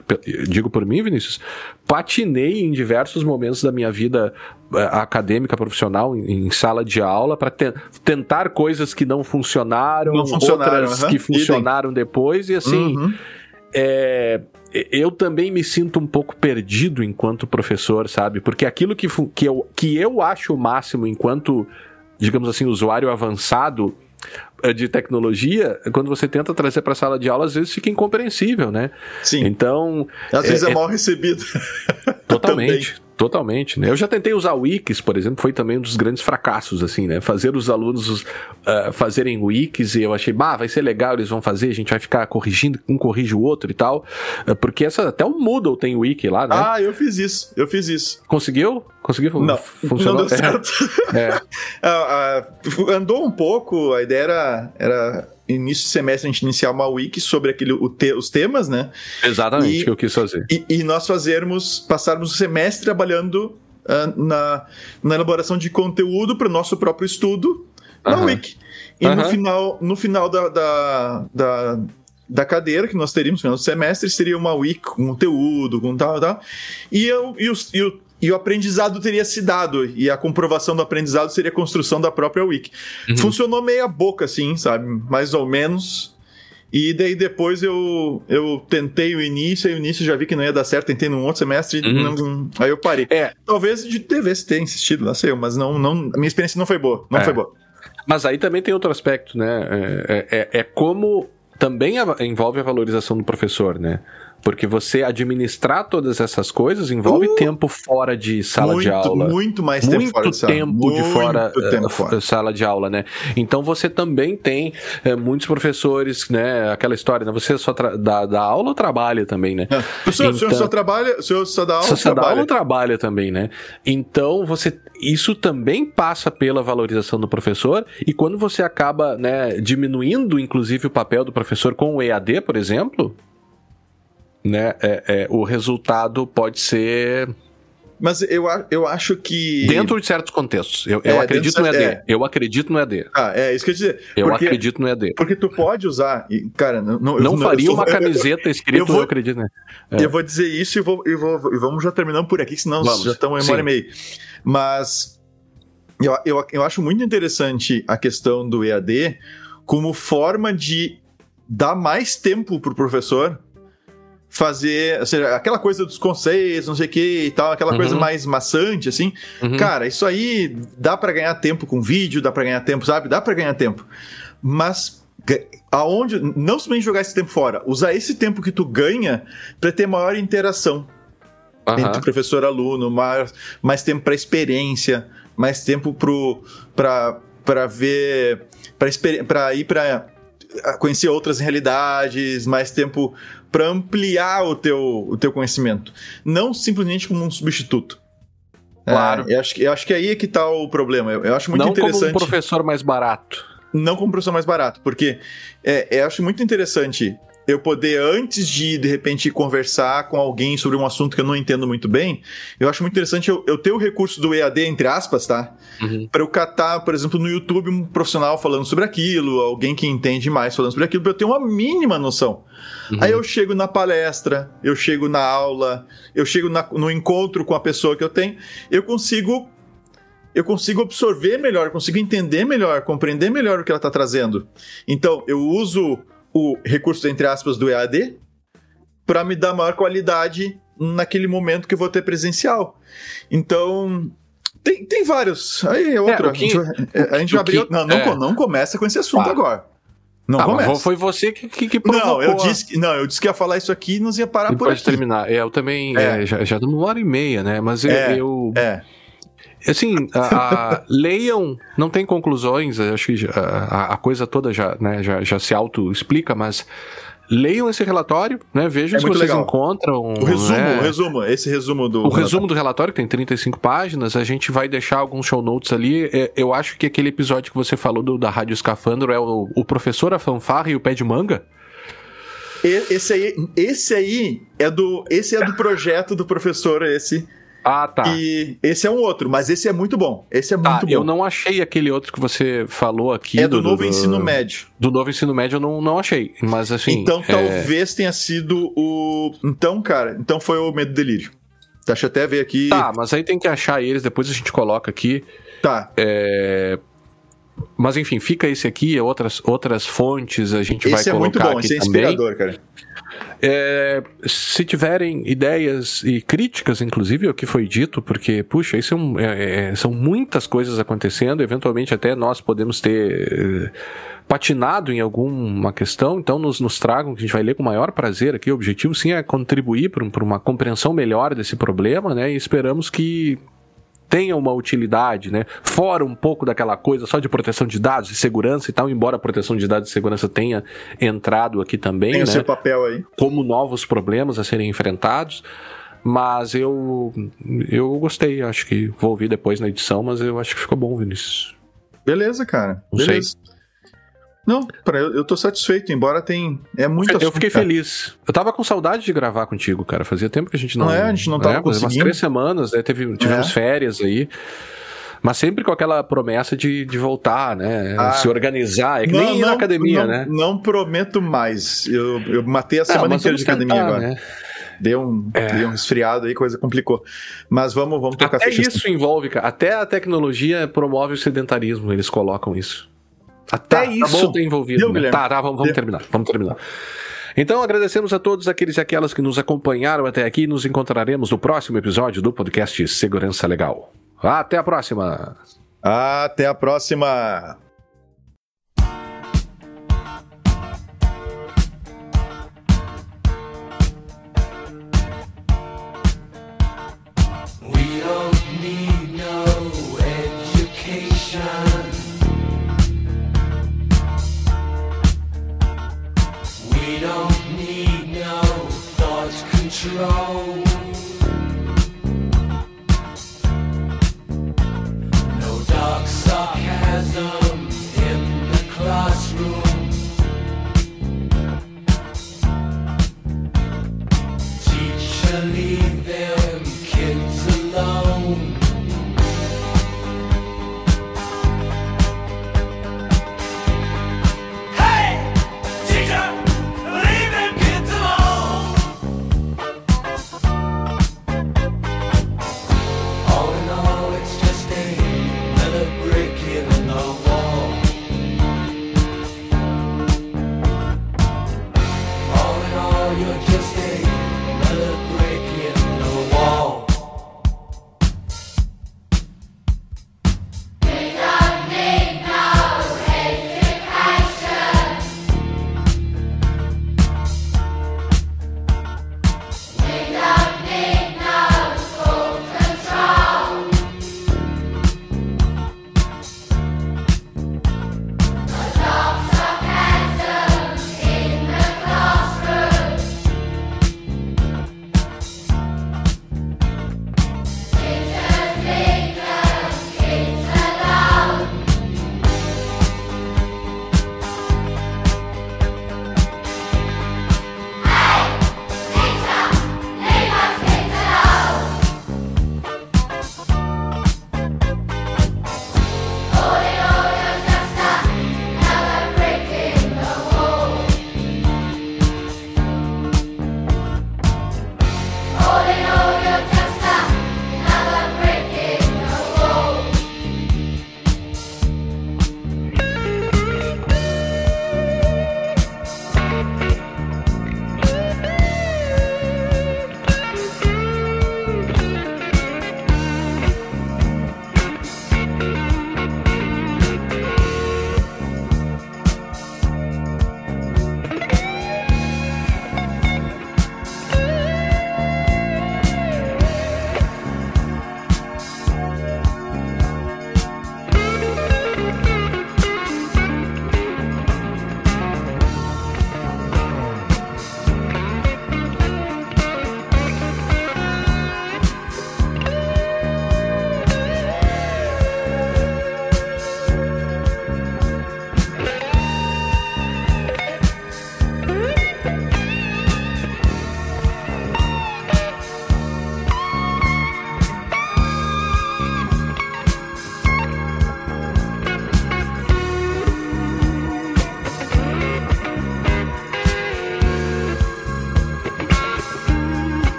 digo por mim, Vinícius, patinei em diversos momentos da minha vida é, acadêmica, profissional, em, em sala de aula, para te, tentar coisas que não funcionaram, não funcionaram outras que funcionaram depois, e assim. Uhum. É, eu também me sinto um pouco perdido enquanto professor, sabe? Porque aquilo que, que, eu, que eu acho o máximo enquanto, digamos assim, usuário avançado eh, de tecnologia, quando você tenta trazer para a sala de aula, às vezes fica incompreensível, né? Sim. Então. Às é, vezes é, é mal recebido. Totalmente. Totalmente, né? Eu já tentei usar wikis, por exemplo, foi também um dos grandes fracassos, assim, né? Fazer os alunos uh, fazerem wikis e eu achei, bah, vai ser legal, eles vão fazer, a gente vai ficar corrigindo, um corrige o outro e tal, uh, porque essa, até o Moodle tem wiki lá, né? Ah, eu fiz isso, eu fiz isso. Conseguiu? Conseguiu? Não, funcionou? não deu certo. É. uh, andou um pouco, a ideia era, era início de semestre a gente iniciar uma wiki sobre aquele, te, os temas, né? Exatamente, e, que eu quis fazer. E, e, nós fazermos, passarmos o semestre trabalhando uh, na, na elaboração de conteúdo para o nosso próprio estudo na uhum. wiki. E uhum. no final, no final da, da, da, da cadeira que nós teríamos no final do semestre seria uma wiki com conteúdo, com tal, tal. E, eu, e, e o e o aprendizado teria se dado, e a comprovação do aprendizado seria a construção da própria wiki. Uhum. Funcionou meia boca, assim, sabe? Mais ou menos. E daí depois eu, eu tentei o início, e o início já vi que não ia dar certo, tentei num outro semestre, uhum. não, aí eu parei. É. Talvez de devesse ter insistido, lá sei eu, mas não, não, a minha experiência não foi boa, não é. foi boa. Mas aí também tem outro aspecto, né? É, é, é como também envolve a valorização do professor, né? Porque você administrar todas essas coisas envolve uh, tempo fora de sala muito, de aula. Muito mais tempo muito fora de sala. tempo muito de fora, tempo uh, fora. sala de aula, né? Então você também tem uh, muitos professores, né? Aquela história, né? Você só dá, dá aula ou trabalha também, né? É. Professor, então, o senhor só então trabalha, o senhor só dá aula, só trabalha. dá aula ou trabalha também, né? Então você isso também passa pela valorização do professor e quando você acaba, né, diminuindo inclusive o papel do professor com o EAD, por exemplo, né, é, é, o resultado pode ser mas eu, eu acho que. Dentro de certos contextos. Eu, é, eu acredito no EAD. É. Eu acredito no EAD. Ah, é isso que eu ia dizer. Eu porque, acredito no EAD. Porque tu pode usar. E, cara, não. Não, não faria sou, uma camiseta escrita eu, vou, eu acredito, né? É. Eu vou dizer isso e, vou, e, vou, e vamos já terminando por aqui, senão vamos. já estamos em uma hora e meia. Mas. Eu, eu, eu acho muito interessante a questão do EAD como forma de dar mais tempo pro professor fazer, ou seja, aquela coisa dos conceitos, não sei o que e tal, aquela uhum. coisa mais maçante, assim. Uhum. Cara, isso aí dá para ganhar tempo com vídeo, dá para ganhar tempo, sabe? Dá para ganhar tempo. Mas aonde não simplesmente jogar esse tempo fora, usar esse tempo que tu ganha para ter maior interação uhum. entre professor e aluno, mais, mais tempo para experiência, mais tempo pro para ver para ir para conhecer outras realidades, mais tempo para ampliar o teu, o teu conhecimento. Não simplesmente como um substituto. Claro. É, eu, acho, eu acho que aí é que tá o problema. Eu, eu acho muito Não interessante. Não como um professor mais barato. Não como um professor mais barato, porque é, eu acho muito interessante eu poder, antes de, de repente, conversar com alguém sobre um assunto que eu não entendo muito bem, eu acho muito interessante eu, eu ter o recurso do EAD, entre aspas, tá? Uhum. Para eu catar, por exemplo, no YouTube um profissional falando sobre aquilo, alguém que entende mais falando sobre aquilo, para eu ter uma mínima noção. Uhum. Aí eu chego na palestra, eu chego na aula, eu chego na, no encontro com a pessoa que eu tenho, eu consigo eu consigo absorver melhor, consigo entender melhor, compreender melhor o que ela está trazendo. Então, eu uso o recurso, entre aspas, do EAD para me dar maior qualidade naquele momento que eu vou ter presencial. Então, tem, tem vários. Aí é outro. É, a gente, a gente abriu. Não, não, é. não começa com esse assunto agora. Não ah, começa. Foi você que, que, que provocou. Não, eu disse, não, eu disse que ia falar isso aqui e nos ia parar e por pode aqui. terminar. É, eu também. É. É, já, já uma hora e meia, né? Mas eu. É. eu... é. Assim, a, a, leiam, não tem conclusões, acho que a, a coisa toda já, né, já, já se auto-explica, mas leiam esse relatório, né? Vejam é se vocês legal. encontram. O resumo, né? o resumo, esse resumo do. O relatório. resumo do relatório, que tem 35 páginas, a gente vai deixar alguns show notes ali. É, eu acho que aquele episódio que você falou do, da Rádio Escafandro é o, o professor, a fanfarra e o pé de manga. Esse aí, esse aí é do, esse é do projeto do professor, esse ah, tá. E esse é um outro, mas esse é muito bom. Esse é tá, muito bom. Eu não achei aquele outro que você falou aqui. É do, do novo do, ensino médio. Do novo ensino médio eu não, não achei. Mas assim. Então é... talvez tenha sido o. Então, cara, então foi o Medo Delírio. Deixa eu até ver aqui. Tá, mas aí tem que achar eles, depois a gente coloca aqui. Tá. É. Mas enfim, fica esse aqui, outras, outras fontes a gente esse vai colocar. Esse é muito bom, esse é inspirador, também. cara. É, se tiverem ideias e críticas, inclusive, ao que foi dito, porque, puxa, isso é um, é, é, são muitas coisas acontecendo, eventualmente até nós podemos ter é, patinado em alguma questão, então nos, nos tragam, que a gente vai ler com o maior prazer aqui. O objetivo, sim, é contribuir para uma compreensão melhor desse problema, né? E esperamos que tenha uma utilidade, né? Fora um pouco daquela coisa só de proteção de dados e segurança e tal, embora a proteção de dados e segurança tenha entrado aqui também, Tem né? o seu papel aí. Como novos problemas a serem enfrentados. Mas eu eu gostei, acho que vou ouvir depois na edição, mas eu acho que ficou bom, Vinícius. Beleza, cara. Não Beleza. sei. Não, pra, eu, eu tô satisfeito, embora tem. É muito Eu fiquei cara. feliz. Eu tava com saudade de gravar contigo, cara. Fazia tempo que a gente não. Não é, a gente não tava é, conseguindo. Umas três semanas, né? Teve, tivemos é. férias aí. Mas sempre com aquela promessa de, de voltar, né? Ah, Se organizar. É que não, nem ir não, na academia, não, né? Não prometo mais. Eu, eu matei a semana inteira de academia tentar, agora. Né? Deu um, é. deu um resfriado aí, coisa complicou. Mas vamos, vamos tocar Até isso envolve, cara. Até a tecnologia promove o sedentarismo, eles colocam isso. Até Tá, tá isso bom. tem envolvido. Deu, né? Tá, tá, vamos, vamos terminar. Vamos terminar. Então agradecemos a todos aqueles e aquelas que nos acompanharam até aqui. Nos encontraremos no próximo episódio do podcast Segurança Legal. Até a próxima! Até a próxima! roll.